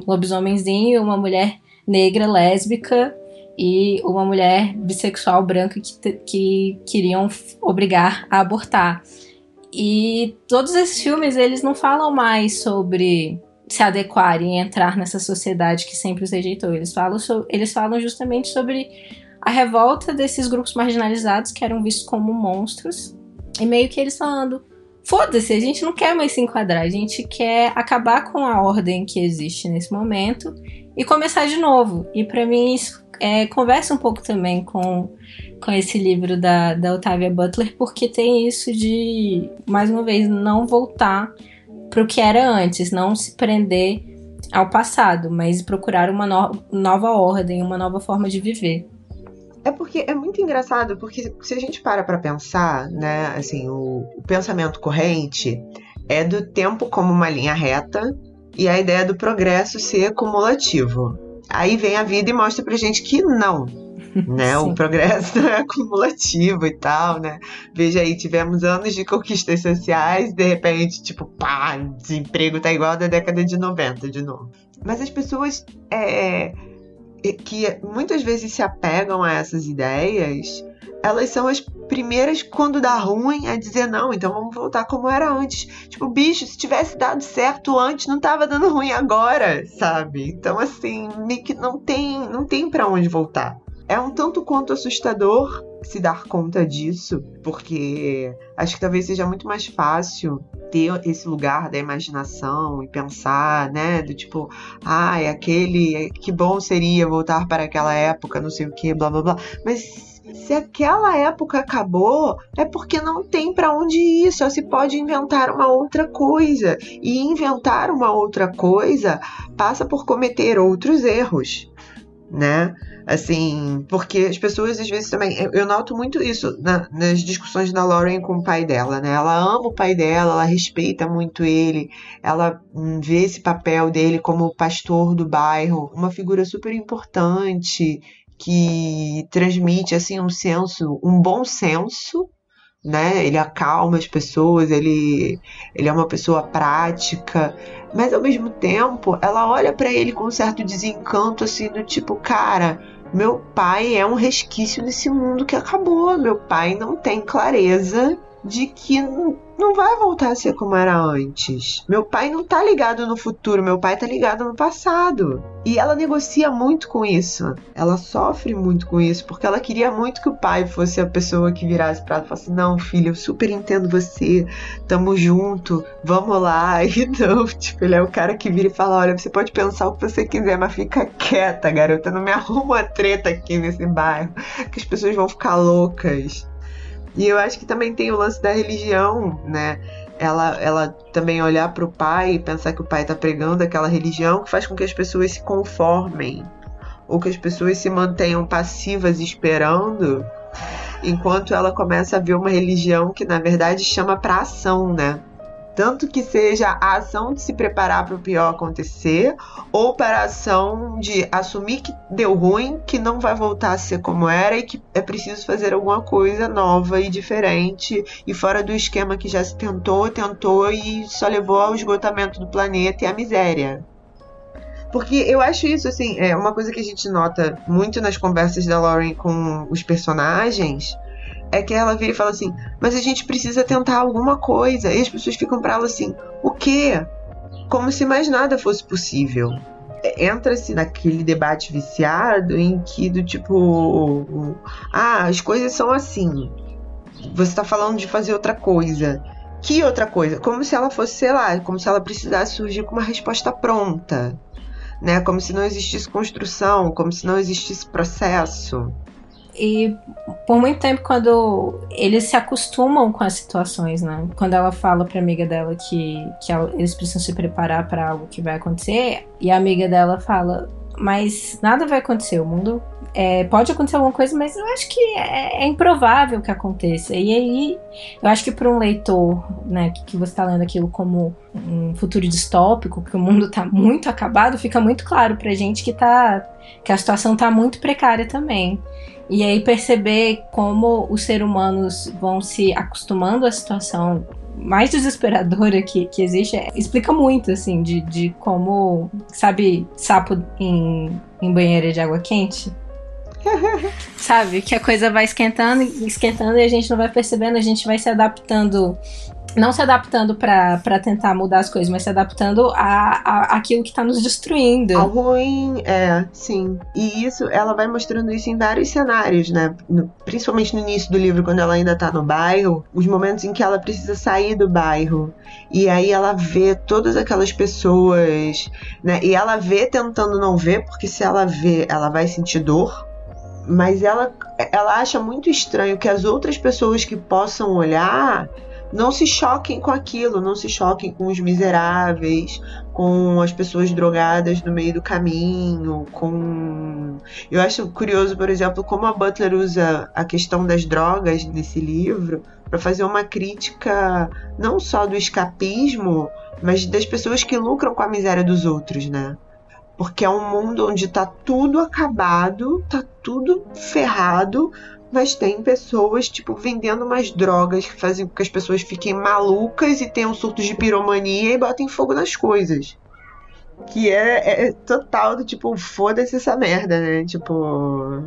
uma mulher negra lésbica e uma mulher bissexual branca que, que queriam obrigar a abortar. E todos esses filmes, eles não falam mais sobre se adequar e entrar nessa sociedade que sempre os rejeitou. Eles falam, so, eles falam justamente sobre a revolta desses grupos marginalizados que eram vistos como monstros. E meio que eles falando: foda-se, a gente não quer mais se enquadrar, a gente quer acabar com a ordem que existe nesse momento e começar de novo. E para mim isso é, conversa um pouco também com, com esse livro da, da Octavia Butler, porque tem isso de, mais uma vez, não voltar para o que era antes, não se prender ao passado, mas procurar uma no nova ordem, uma nova forma de viver. É porque é muito engraçado, porque se a gente para para pensar, né, assim, o, o, pensamento corrente é do tempo como uma linha reta e a ideia do progresso ser cumulativo. Aí vem a vida e mostra pra gente que não, <laughs> né? o progresso não <laughs> é acumulativo e tal, né? Veja aí, tivemos anos de conquistas sociais, de repente, tipo, pá, desemprego tá igual da década de 90 de novo. Mas as pessoas é, que muitas vezes se apegam a essas ideias, elas são as primeiras quando dá ruim a dizer não, então vamos voltar como era antes. Tipo, bicho, se tivesse dado certo antes, não tava dando ruim agora, sabe? Então assim, não tem, não tem para onde voltar. É um tanto quanto assustador se dar conta disso, porque acho que talvez seja muito mais fácil ter esse lugar da imaginação e pensar, né, do tipo, ah, aquele, que bom seria voltar para aquela época, não sei o que, blá blá blá. Mas se aquela época acabou, é porque não tem para onde ir, só se pode inventar uma outra coisa. E inventar uma outra coisa passa por cometer outros erros, né? Assim, porque as pessoas às vezes também. Eu, eu noto muito isso na, nas discussões da Lauren com o pai dela, né? Ela ama o pai dela, ela respeita muito ele, ela vê esse papel dele como pastor do bairro, uma figura super importante que transmite assim um senso, um bom senso né? Ele acalma as pessoas, ele, ele é uma pessoa prática, mas ao mesmo tempo ela olha para ele com um certo desencanto, assim, do tipo, cara, meu pai é um resquício desse mundo que acabou, meu pai não tem clareza de que não vai voltar a ser como era antes. Meu pai não tá ligado no futuro, meu pai tá ligado no passado. E ela negocia muito com isso. Ela sofre muito com isso, porque ela queria muito que o pai fosse a pessoa que virasse pra ela e falasse: Não, filho, eu super entendo você, tamo junto, vamos lá. <laughs> E não, tipo, ele é o cara que vira e fala: Olha, você pode pensar o que você quiser, mas fica quieta, garota, não me arruma uma treta aqui nesse bairro, que as pessoas vão ficar loucas. E eu acho que também tem o lance da religião, né? Ela, ela também olhar para o pai e pensar que o pai está pregando aquela religião que faz com que as pessoas se conformem ou que as pessoas se mantenham passivas esperando, enquanto ela começa a ver uma religião que na verdade chama para ação, né? Tanto que seja a ação de se preparar para o pior acontecer, ou para a ação de assumir que deu ruim, que não vai voltar a ser como era e que é preciso fazer alguma coisa nova e diferente e fora do esquema que já se tentou, tentou e só levou ao esgotamento do planeta e à miséria. Porque eu acho isso, assim, é uma coisa que a gente nota muito nas conversas da Lauren com os personagens é que ela vira e fala assim: Mas a gente precisa tentar alguma coisa. E as pessoas ficam para ela assim: O quê? Como se mais nada fosse possível. Entra-se naquele debate viciado em que, do tipo, ah, as coisas são assim. Você está falando de fazer outra coisa. Que outra coisa? Como se ela fosse, sei lá, como se ela precisasse surgir com uma resposta pronta. Né? Como se não existisse construção, como se não existisse processo. E por muito tempo, quando eles se acostumam com as situações, né? Quando ela fala pra amiga dela que, que eles precisam se preparar para algo que vai acontecer, e a amiga dela fala: Mas nada vai acontecer, o mundo. É, pode acontecer alguma coisa, mas eu acho que é, é, improvável que aconteça. E aí, eu acho que para um leitor, né, que, que você está lendo aquilo como um futuro distópico, que o mundo está muito acabado, fica muito claro pra gente que, tá, que a situação está muito precária também. E aí perceber como os seres humanos vão se acostumando à situação mais desesperadora que, que existe é, explica muito, assim, de, de como, sabe, sapo em, em banheira de água quente? <laughs> sabe, que a coisa vai esquentando, esquentando e a gente não vai percebendo, a gente vai se adaptando não se adaptando para tentar mudar as coisas, mas se adaptando a, a aquilo que está nos destruindo. Ao ruim, é, sim. E isso, ela vai mostrando isso em vários cenários, né? No, principalmente no início do livro, quando ela ainda tá no bairro, os momentos em que ela precisa sair do bairro. E aí ela vê todas aquelas pessoas, né? E ela vê tentando não ver, porque se ela vê, ela vai sentir dor. Mas ela, ela acha muito estranho que as outras pessoas que possam olhar não se choquem com aquilo, não se choquem com os miseráveis, com as pessoas drogadas no meio do caminho, com. Eu acho curioso, por exemplo, como a Butler usa a questão das drogas nesse livro para fazer uma crítica não só do escapismo, mas das pessoas que lucram com a miséria dos outros, né? Porque é um mundo onde tá tudo acabado, tá tudo ferrado, mas tem pessoas, tipo, vendendo umas drogas que fazem com que as pessoas fiquem malucas e tenham surtos de piromania e botem fogo nas coisas. Que é, é total do tipo, foda-se essa merda, né? Tipo,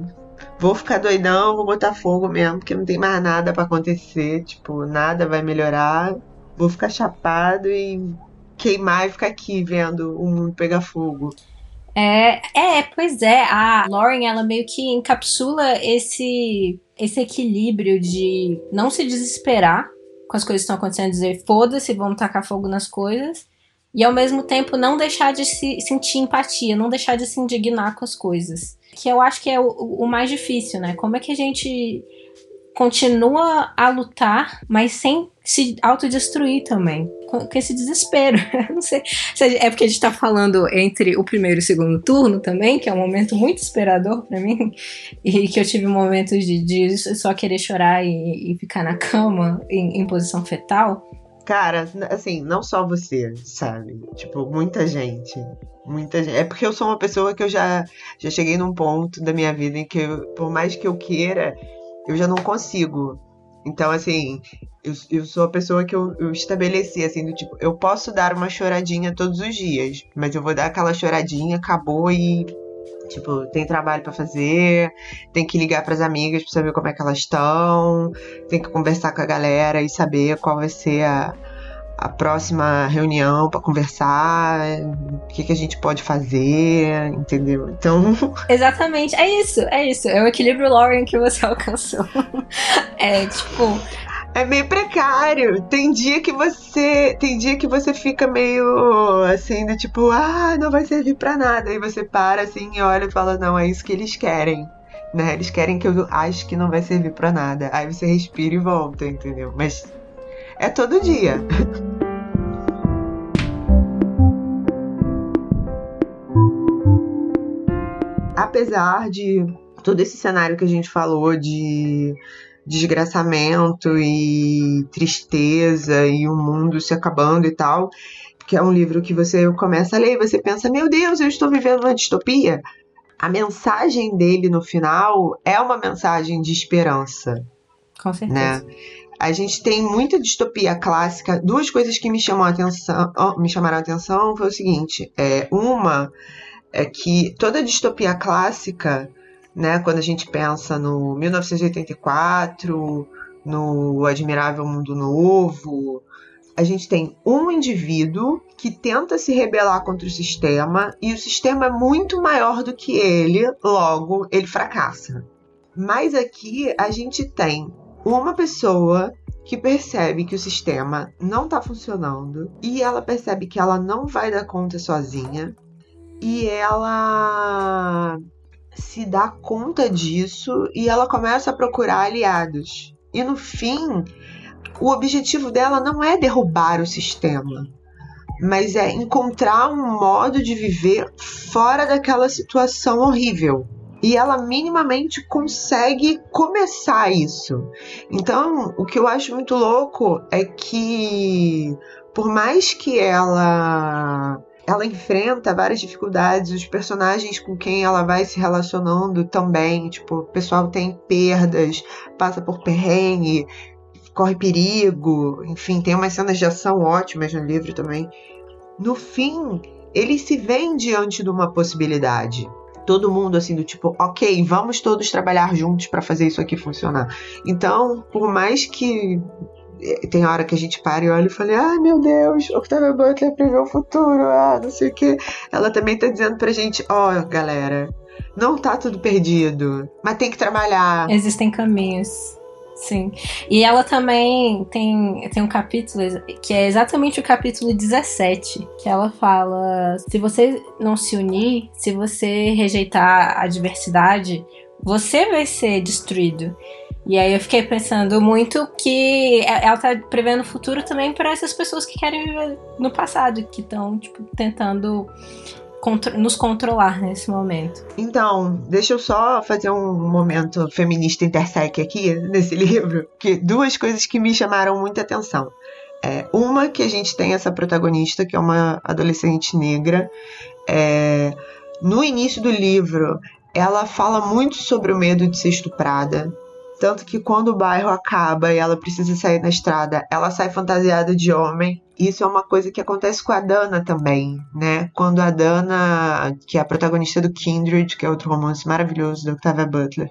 vou ficar doidão, vou botar fogo mesmo, porque não tem mais nada para acontecer, tipo, nada vai melhorar. Vou ficar chapado e queimar e ficar aqui vendo o mundo pegar fogo. É, é, pois é. A Lauren, ela meio que encapsula esse, esse equilíbrio de não se desesperar com as coisas que estão acontecendo, dizer foda-se, vamos tacar fogo nas coisas, e ao mesmo tempo não deixar de se sentir empatia, não deixar de se indignar com as coisas. Que eu acho que é o, o mais difícil, né? Como é que a gente continua a lutar, mas sem se autodestruir também. Com, esse desespero. <laughs> Não sei se é porque a gente tá falando entre o primeiro e o segundo turno também, que é um momento muito esperador para mim, e que eu tive momentos de, de só querer chorar e, e ficar na cama em, em posição fetal. Cara, assim, não só você, sabe? Tipo, muita gente. Muita gente. É porque eu sou uma pessoa que eu já, já cheguei num ponto da minha vida em que, eu, por mais que eu queira, eu já não consigo. Então, assim, eu, eu sou a pessoa que eu, eu, estabeleci, assim, do tipo, eu posso dar uma choradinha todos os dias, mas eu vou dar aquela choradinha, acabou e Tipo, tem trabalho para fazer, tem que ligar para as amigas para saber como é que elas estão, tem que conversar com a galera e saber qual vai ser a, a próxima reunião para conversar, o que, que a gente pode fazer, entendeu? Então. <laughs> Exatamente, é isso, é isso. É o equilíbrio Lauren que você <laughs> alcançou. é tipo. É meio precário. Tem dia que você. Tem dia que você fica meio assim, do tipo, ah, não vai servir para nada. Aí você para assim e olha e fala, não, é isso que eles querem. Né? Eles querem que eu ache que não vai servir para nada. Aí você respira e volta, entendeu? Mas é todo dia. Apesar de todo esse cenário que a gente falou de desgraçamento e tristeza e o mundo se acabando e tal, que é um livro que você começa a ler e você pensa, meu Deus, eu estou vivendo uma distopia. A mensagem dele no final é uma mensagem de esperança. Com certeza. Né? A gente tem muita distopia clássica. Duas coisas que me chamam atenção, me chamaram a atenção foi o seguinte: é, uma é que toda distopia clássica, né, quando a gente pensa no 1984, no Admirável Mundo Novo, a gente tem um indivíduo que tenta se rebelar contra o sistema e o sistema é muito maior do que ele, logo ele fracassa. Mas aqui a gente tem uma pessoa que percebe que o sistema não está funcionando e ela percebe que ela não vai dar conta sozinha e ela se dá conta disso e ela começa a procurar aliados. E no fim, o objetivo dela não é derrubar o sistema, mas é encontrar um modo de viver fora daquela situação horrível e ela minimamente consegue começar isso. Então, o que eu acho muito louco é que por mais que ela ela enfrenta várias dificuldades, os personagens com quem ela vai se relacionando também, tipo, o pessoal tem perdas, passa por perrengue, corre perigo, enfim, tem umas cenas de ação ótimas no livro também. No fim, eles se veem diante de uma possibilidade todo mundo assim do tipo, ok, vamos todos trabalhar juntos para fazer isso aqui funcionar. Então, por mais que eh, tem hora que a gente para e olha e fala, ai meu Deus, Octavia Butler prevê o futuro, ah, não sei o que. Ela também tá dizendo pra gente, ó, oh, galera, não tá tudo perdido, mas tem que trabalhar. Existem caminhos. Sim. E ela também tem, tem um capítulo que é exatamente o capítulo 17, que ela fala: se você não se unir, se você rejeitar a diversidade, você vai ser destruído. E aí eu fiquei pensando muito que ela tá prevendo o futuro também para essas pessoas que querem viver no passado, que estão, tipo, tentando nos controlar nesse momento. Então, deixa eu só fazer um momento feminista intersec aqui nesse <laughs> livro, que duas coisas que me chamaram muita atenção. É, uma que a gente tem essa protagonista que é uma adolescente negra. É, no início do livro, ela fala muito sobre o medo de ser estuprada. Tanto que quando o bairro acaba e ela precisa sair na estrada, ela sai fantasiada de homem. Isso é uma coisa que acontece com a Dana também, né? Quando a Dana, que é a protagonista do Kindred, que é outro romance maravilhoso da Octavia Butler,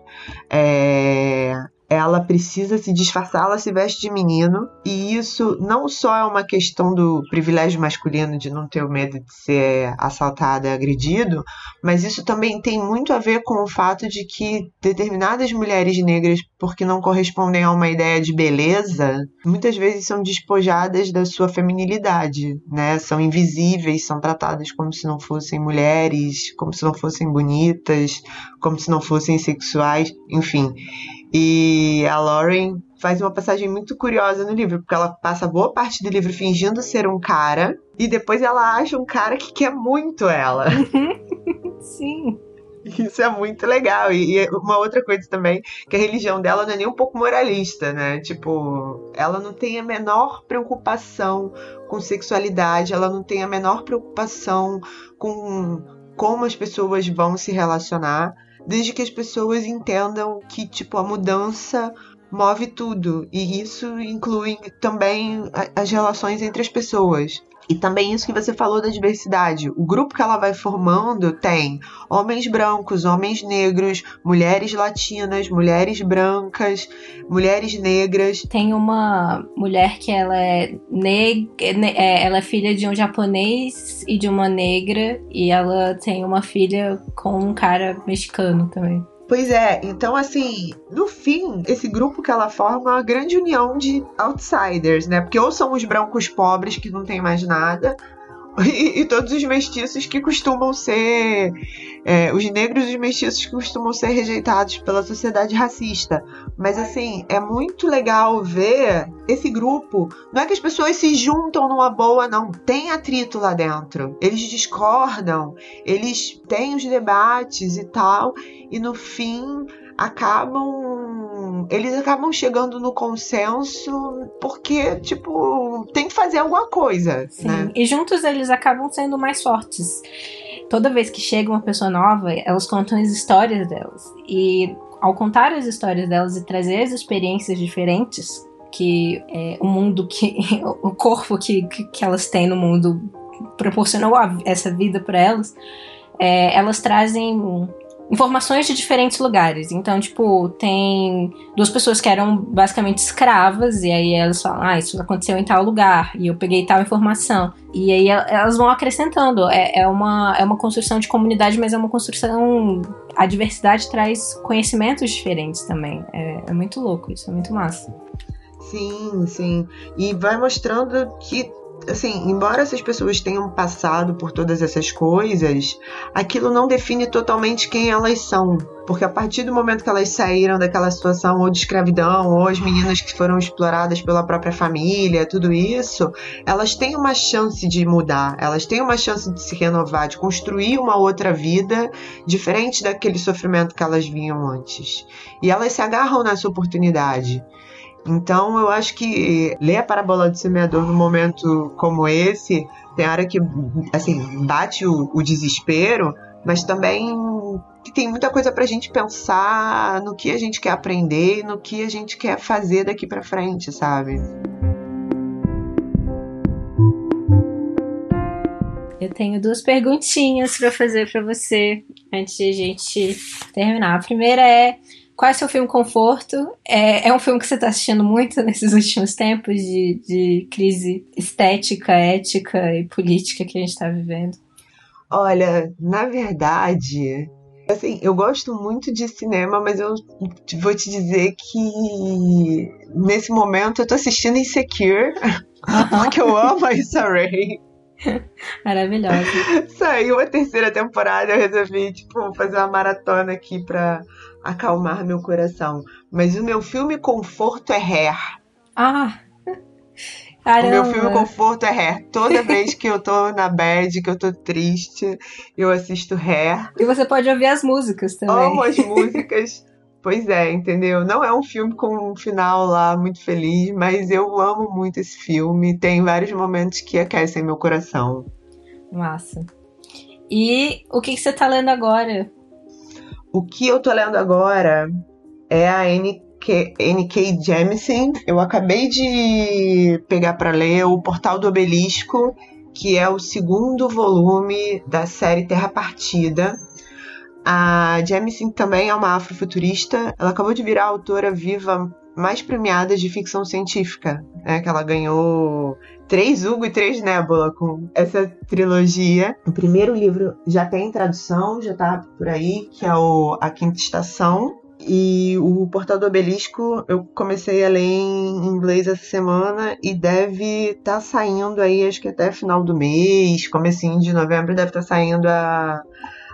é ela precisa se disfarçar, ela se veste de menino, e isso não só é uma questão do privilégio masculino de não ter o medo de ser assaltado e agredido, mas isso também tem muito a ver com o fato de que determinadas mulheres negras, porque não correspondem a uma ideia de beleza, muitas vezes são despojadas da sua feminilidade, né? São invisíveis, são tratadas como se não fossem mulheres, como se não fossem bonitas, como se não fossem sexuais, enfim. E a Lauren faz uma passagem muito curiosa no livro, porque ela passa boa parte do livro fingindo ser um cara, e depois ela acha um cara que quer muito ela. <laughs> Sim. Isso é muito legal. E uma outra coisa também, que a religião dela não é nem um pouco moralista, né? Tipo, ela não tem a menor preocupação com sexualidade, ela não tem a menor preocupação com como as pessoas vão se relacionar desde que as pessoas entendam que tipo a mudança move tudo e isso inclui também as relações entre as pessoas. E também isso que você falou da diversidade. O grupo que ela vai formando tem homens brancos, homens negros, mulheres latinas, mulheres brancas, mulheres negras. Tem uma mulher que ela é negra, é, ela é filha de um japonês e de uma negra, e ela tem uma filha com um cara mexicano também. Pois é, então assim, no fim, esse grupo que ela forma é uma grande união de outsiders, né? Porque ou são os brancos pobres que não tem mais nada, <laughs> e, e, todos os mestiços que costumam ser. É, os negros e os mestiços que costumam ser rejeitados pela sociedade racista. Mas, assim, é muito legal ver esse grupo. Não é que as pessoas se juntam numa boa, não. Tem atrito lá dentro. Eles discordam, eles têm os debates e tal. E no fim acabam eles acabam chegando no consenso porque tipo tem que fazer alguma coisa Sim. Né? e juntos eles acabam sendo mais fortes toda vez que chega uma pessoa nova elas contam as histórias delas e ao contar as histórias delas e trazer as experiências diferentes que é, o mundo que <laughs> o corpo que, que elas têm no mundo proporcionou essa vida para elas é, elas trazem informações de diferentes lugares. Então, tipo, tem duas pessoas que eram basicamente escravas, e aí elas falam, ah, isso aconteceu em tal lugar, e eu peguei tal informação. E aí elas vão acrescentando. É, é, uma, é uma construção de comunidade, mas é uma construção. A diversidade traz conhecimentos diferentes também. É, é muito louco, isso é muito massa. Sim, sim. E vai mostrando que assim, embora essas pessoas tenham passado por todas essas coisas, aquilo não define totalmente quem elas são. Porque a partir do momento que elas saíram daquela situação ou de escravidão, ou as meninas que foram exploradas pela própria família, tudo isso, elas têm uma chance de mudar, elas têm uma chance de se renovar, de construir uma outra vida diferente daquele sofrimento que elas vinham antes. E elas se agarram nessa oportunidade. Então eu acho que ler a parábola do semeador num momento como esse, tem hora que assim, bate o, o desespero, mas também tem muita coisa pra gente pensar no que a gente quer aprender e no que a gente quer fazer daqui para frente, sabe? Eu tenho duas perguntinhas para fazer para você antes de a gente terminar. A primeira é qual é seu filme conforto? É, é um filme que você está assistindo muito nesses <laughs> últimos tempos de, de crise estética, ética e política que a gente está vivendo? Olha, na verdade, assim, eu gosto muito de cinema, mas eu vou te dizer que nesse momento eu tô assistindo Insecure, <laughs> porque eu amo a Issa Rae. Maravilhosa. <laughs> Saiu a terceira temporada, eu resolvi, tipo, fazer uma maratona aqui pra acalmar meu coração. Mas o meu filme conforto é Hair. Ah! Caramba. <laughs> O meu filme conforto é Hair. Toda <laughs> vez que eu tô na bad, que eu tô triste, eu assisto Hair. E você pode ouvir as músicas também. Amo as <laughs> músicas. Pois é, entendeu? Não é um filme com um final lá muito feliz, mas eu amo muito esse filme. Tem vários momentos que aquecem meu coração. Massa. E o que, que você tá lendo agora? O que eu tô lendo agora é a NK, N.K. Jemisin. Eu acabei de pegar para ler o Portal do Obelisco, que é o segundo volume da série Terra Partida. A Jemisin também é uma afrofuturista. Ela acabou de virar autora viva mais premiada de ficção científica, né? Que ela ganhou três Hugo e três Nebula com essa trilogia. O primeiro livro já tem tradução, já tá por aí, que é o A Quinta Estação. E o Portal do Obelisco eu comecei a ler em inglês essa semana e deve estar tá saindo aí, acho que até final do mês, comecinho de novembro, deve estar tá saindo a,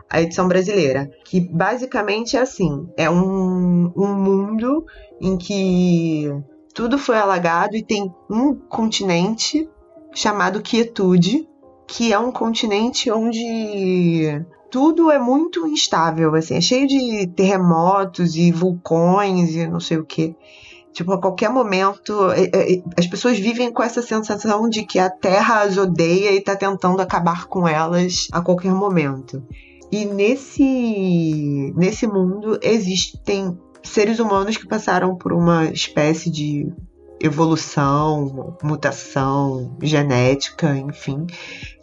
a edição brasileira. Que basicamente é assim: é um, um mundo em que tudo foi alagado e tem um continente chamado Quietude, que é um continente onde tudo é muito instável, assim, é cheio de terremotos e vulcões e não sei o que. Tipo, a qualquer momento, é, é, as pessoas vivem com essa sensação de que a Terra as odeia e está tentando acabar com elas a qualquer momento. E nesse, nesse mundo existem seres humanos que passaram por uma espécie de evolução, mutação, genética, enfim,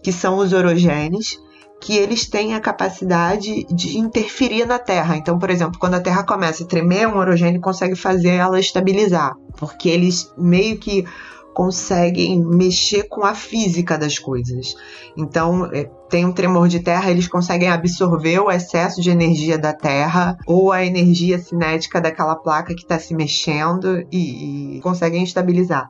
que são os orogenes, que eles têm a capacidade de interferir na Terra. Então, por exemplo, quando a Terra começa a tremer, um orogênio consegue fazer ela estabilizar, porque eles meio que conseguem mexer com a física das coisas. Então, é, tem um tremor de terra, eles conseguem absorver o excesso de energia da terra ou a energia cinética daquela placa que está se mexendo e, e conseguem estabilizar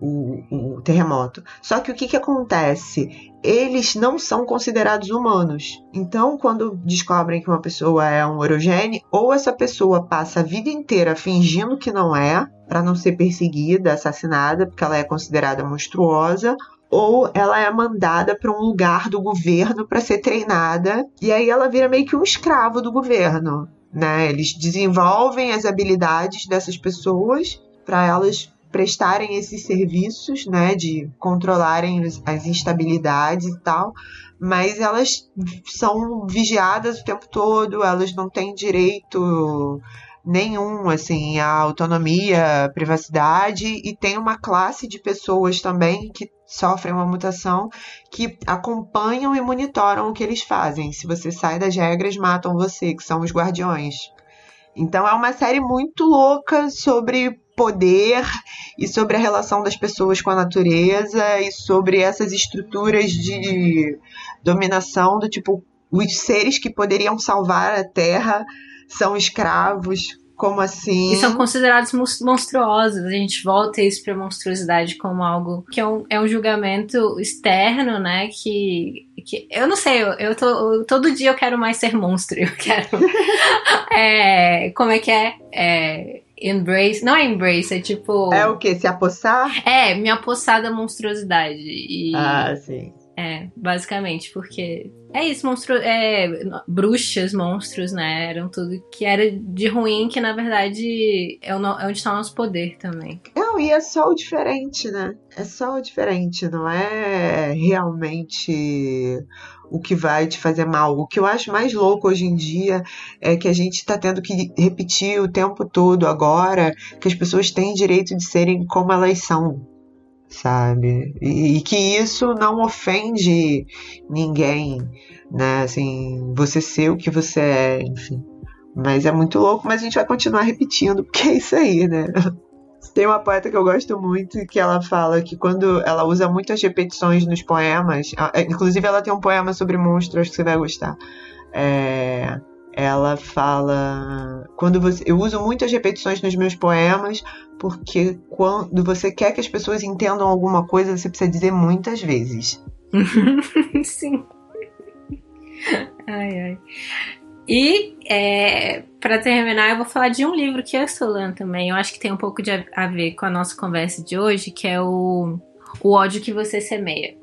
o, o, terremoto. Só que o que, que acontece? Eles não são considerados humanos. Então, quando descobrem que uma pessoa é um orogene, ou essa pessoa passa a vida inteira fingindo que não é, para não ser perseguida, assassinada, porque ela é considerada monstruosa, ou ela é mandada para um lugar do governo para ser treinada, e aí ela vira meio que um escravo do governo. Né? Eles desenvolvem as habilidades dessas pessoas para elas prestarem esses serviços, né, de controlarem as instabilidades e tal, mas elas são vigiadas o tempo todo, elas não têm direito nenhum, assim, a autonomia, a privacidade e tem uma classe de pessoas também que sofrem uma mutação que acompanham e monitoram o que eles fazem. Se você sai das regras, matam você, que são os guardiões. Então é uma série muito louca sobre poder e sobre a relação das pessoas com a natureza e sobre essas estruturas de dominação do tipo os seres que poderiam salvar a Terra são escravos. Como assim? E são considerados monstruosos. A gente volta isso pra monstruosidade como algo que é um, é um julgamento externo, né? Que, que eu não sei, eu, eu, tô, eu, todo dia eu quero mais ser monstro. Eu quero. <laughs> é, como é que é? é Embrace. Não é embrace, é tipo. É o que? Se apossar? É, me apossar da monstruosidade. E... Ah, sim. É, basicamente, porque é isso, monstro, é, bruxas, monstros, né? Eram tudo que era de ruim, que na verdade é, o, é onde está o nosso poder também. Não, e é só o diferente, né? É só o diferente, não é realmente o que vai te fazer mal. O que eu acho mais louco hoje em dia é que a gente está tendo que repetir o tempo todo agora que as pessoas têm direito de serem como elas são sabe? E, e, que isso não ofende ninguém, né? Assim, você ser o que você é, enfim. Mas é muito louco, mas a gente vai continuar repetindo, porque é isso aí, né? <laughs> Tem uma poeta que eu gosto muito que ela fala que quando ela usa muitas repetições nos poemas, inclusive ela tem um poema sobre monstros, que você vai gostar. É, ela fala quando você eu uso muitas repetições nos meus poemas porque quando você quer que as pessoas entendam alguma coisa você precisa dizer muitas vezes. <laughs> Sim. Ai ai. E é, para terminar eu vou falar de um livro que eu estou lendo também. Eu acho que tem um pouco de a ver com a nossa conversa de hoje que é o o ódio que você semeia.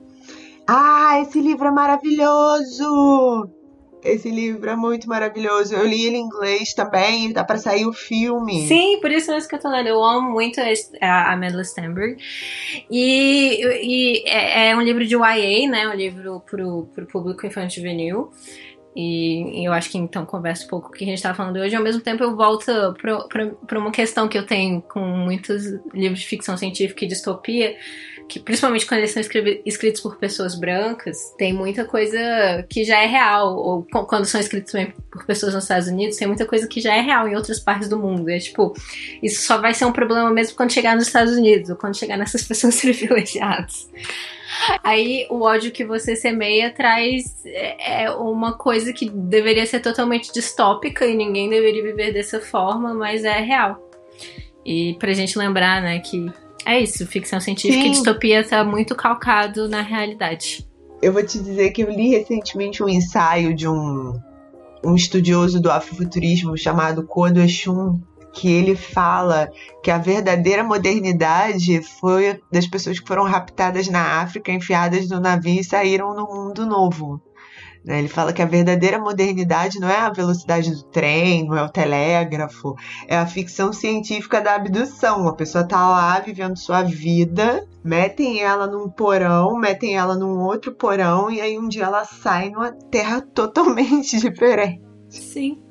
Ah esse livro é maravilhoso esse livro é muito maravilhoso. Eu li ele em inglês também, dá para sair o filme. Sim, por isso mesmo que eu tô lendo. Eu amo muito a, a Madeleine Stenberg. E, e é, é, um livro de YA, né? Um livro pro, pro público infantil juvenil. E, e, eu acho que então conversa um pouco o que a gente estava falando hoje. Ao mesmo tempo, eu volto para uma questão que eu tenho com muitos livros de ficção científica e distopia, que principalmente quando eles são escritos por pessoas brancas, tem muita coisa que já é real. Ou quando são escritos por pessoas nos Estados Unidos, tem muita coisa que já é real em outras partes do mundo. É tipo, isso só vai ser um problema mesmo quando chegar nos Estados Unidos, ou quando chegar nessas <laughs> pessoas privilegiadas. Aí o ódio que você semeia traz é, é uma coisa que deveria ser totalmente distópica e ninguém deveria viver dessa forma, mas é real. E pra gente lembrar, né, que é isso, ficção científica Sim. e distopia tá muito calcado na realidade. Eu vou te dizer que eu li recentemente um ensaio de um, um estudioso do afrofuturismo chamado Kodo Exum, que ele fala que a verdadeira modernidade foi das pessoas que foram raptadas na África, enfiadas no navio e saíram no mundo novo. Né? Ele fala que a verdadeira modernidade não é a velocidade do trem, não é o telégrafo, é a ficção científica da abdução. A pessoa tá lá vivendo sua vida, metem ela num porão, metem ela num outro porão e aí um dia ela sai numa terra <laughs> totalmente diferente. Sim.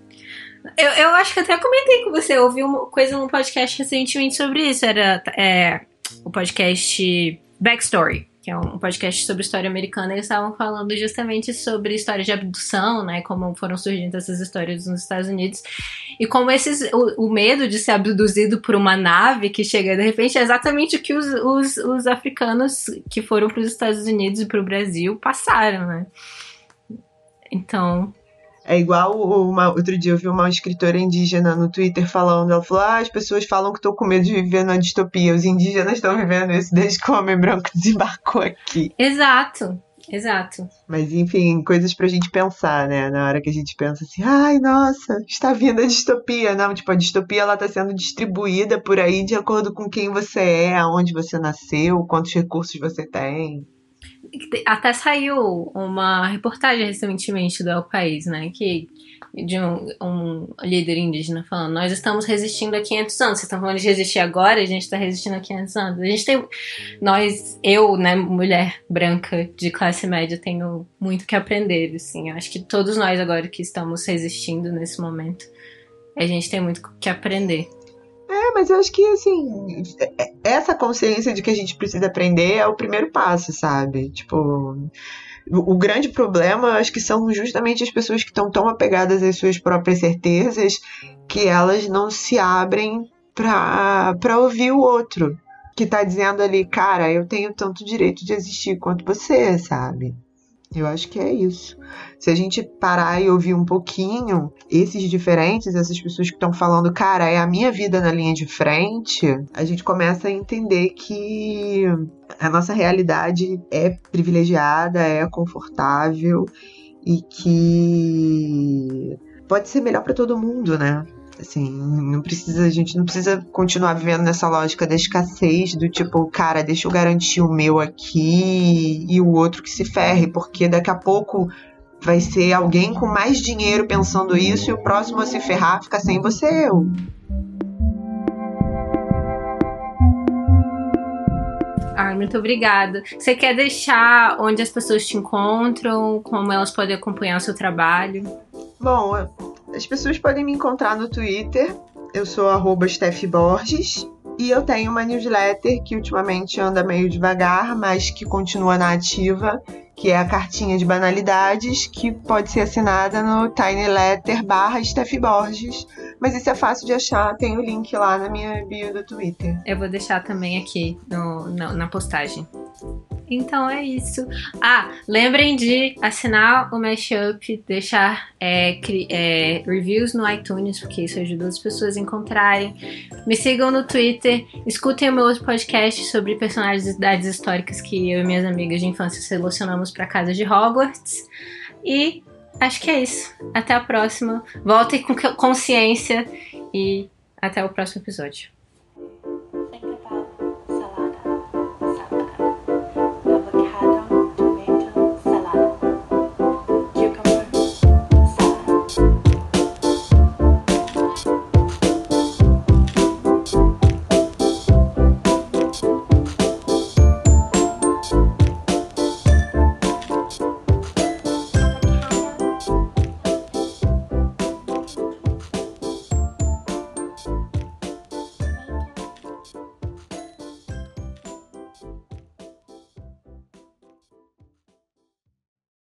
Eu, eu acho que até comentei com você, ouvi uma coisa num podcast recentemente sobre isso. Era é, o podcast Backstory, é um podcast sobre história americana. Eles estavam falando justamente sobre história de abdução, né? Como foram surgindo essas histórias nos Estados Unidos. E como esses, o, o medo de ser abduzido por uma nave que chega de repente é exatamente o que os, os, os africanos que foram para os Estados Unidos e para o Brasil passaram, né? Então, é igual uma, outro dia eu vi uma escritora indígena no Twitter falando, ela falou, ah, as pessoas falam que estou com medo de viver na distopia, os indígenas estão vivendo isso desde que o homem branco <laughs> desembarcou aqui. Exato, exato. Mas enfim, coisas pra gente pensar, né? Na hora que a gente pensa assim, ai, nossa, está vindo a distopia. Não, tipo, a distopia ela tá sendo distribuída por aí de acordo com quem você é, aonde você nasceu, quantos recursos você tem. Até saiu uma reportagem recentemente do El País, né? Que, de um, um, líder indígena falando: Nós estamos resistindo há 500 anos. Vocês estão falando de resistir agora? A gente está resistindo há 500 anos. A gente tem. Nós, eu, né, mulher branca de classe média, tenho muito que aprender. Assim. Eu acho que todos nós agora que estamos resistindo nesse momento, a gente tem muito que aprender. É, mas eu acho que, assim, é, essa consciência de que a gente precisa aprender é o primeiro passo, sabe? Tipo, o grande problema, acho que são justamente as pessoas que estão tão apegadas às suas próprias certezas que elas não se abrem para ouvir o outro. Que tá dizendo ali, cara, eu tenho tanto direito de existir quanto você, sabe? Eu acho que é isso. Se a gente parar e ouvir um pouquinho esses diferentes, essas pessoas que estão falando, cara, é a minha vida na linha de frente, a gente começa a entender que a nossa realidade é privilegiada, é confortável e que pode ser melhor para todo mundo, né? Assim, não precisa, a gente não precisa continuar vivendo nessa lógica da escassez, do tipo, cara, deixa eu garantir o meu aqui e o outro que se ferre, porque daqui a pouco vai ser alguém com mais dinheiro pensando isso e o próximo a se ferrar fica sem você eu. Ah, muito obrigada. Você quer deixar onde as pessoas te encontram, como elas podem acompanhar o seu trabalho? Bom, as pessoas podem me encontrar no Twitter. Eu sou arroba Borges. E eu tenho uma newsletter que ultimamente anda meio devagar, mas que continua na ativa, que é a cartinha de banalidades, que pode ser assinada no tinyletter barra Borges. Mas isso é fácil de achar, tem o link lá na minha bio do Twitter. Eu vou deixar também aqui no, no na postagem. Então é isso. Ah, lembrem de assinar o Mashup, deixar é, é, reviews no iTunes, porque isso ajuda as pessoas a encontrarem. Me sigam no Twitter, escutem o meu outro podcast sobre personalidades históricas que eu e minhas amigas de infância selecionamos para casa de Hogwarts. E acho que é isso. Até a próxima. Voltem com consciência e até o próximo episódio.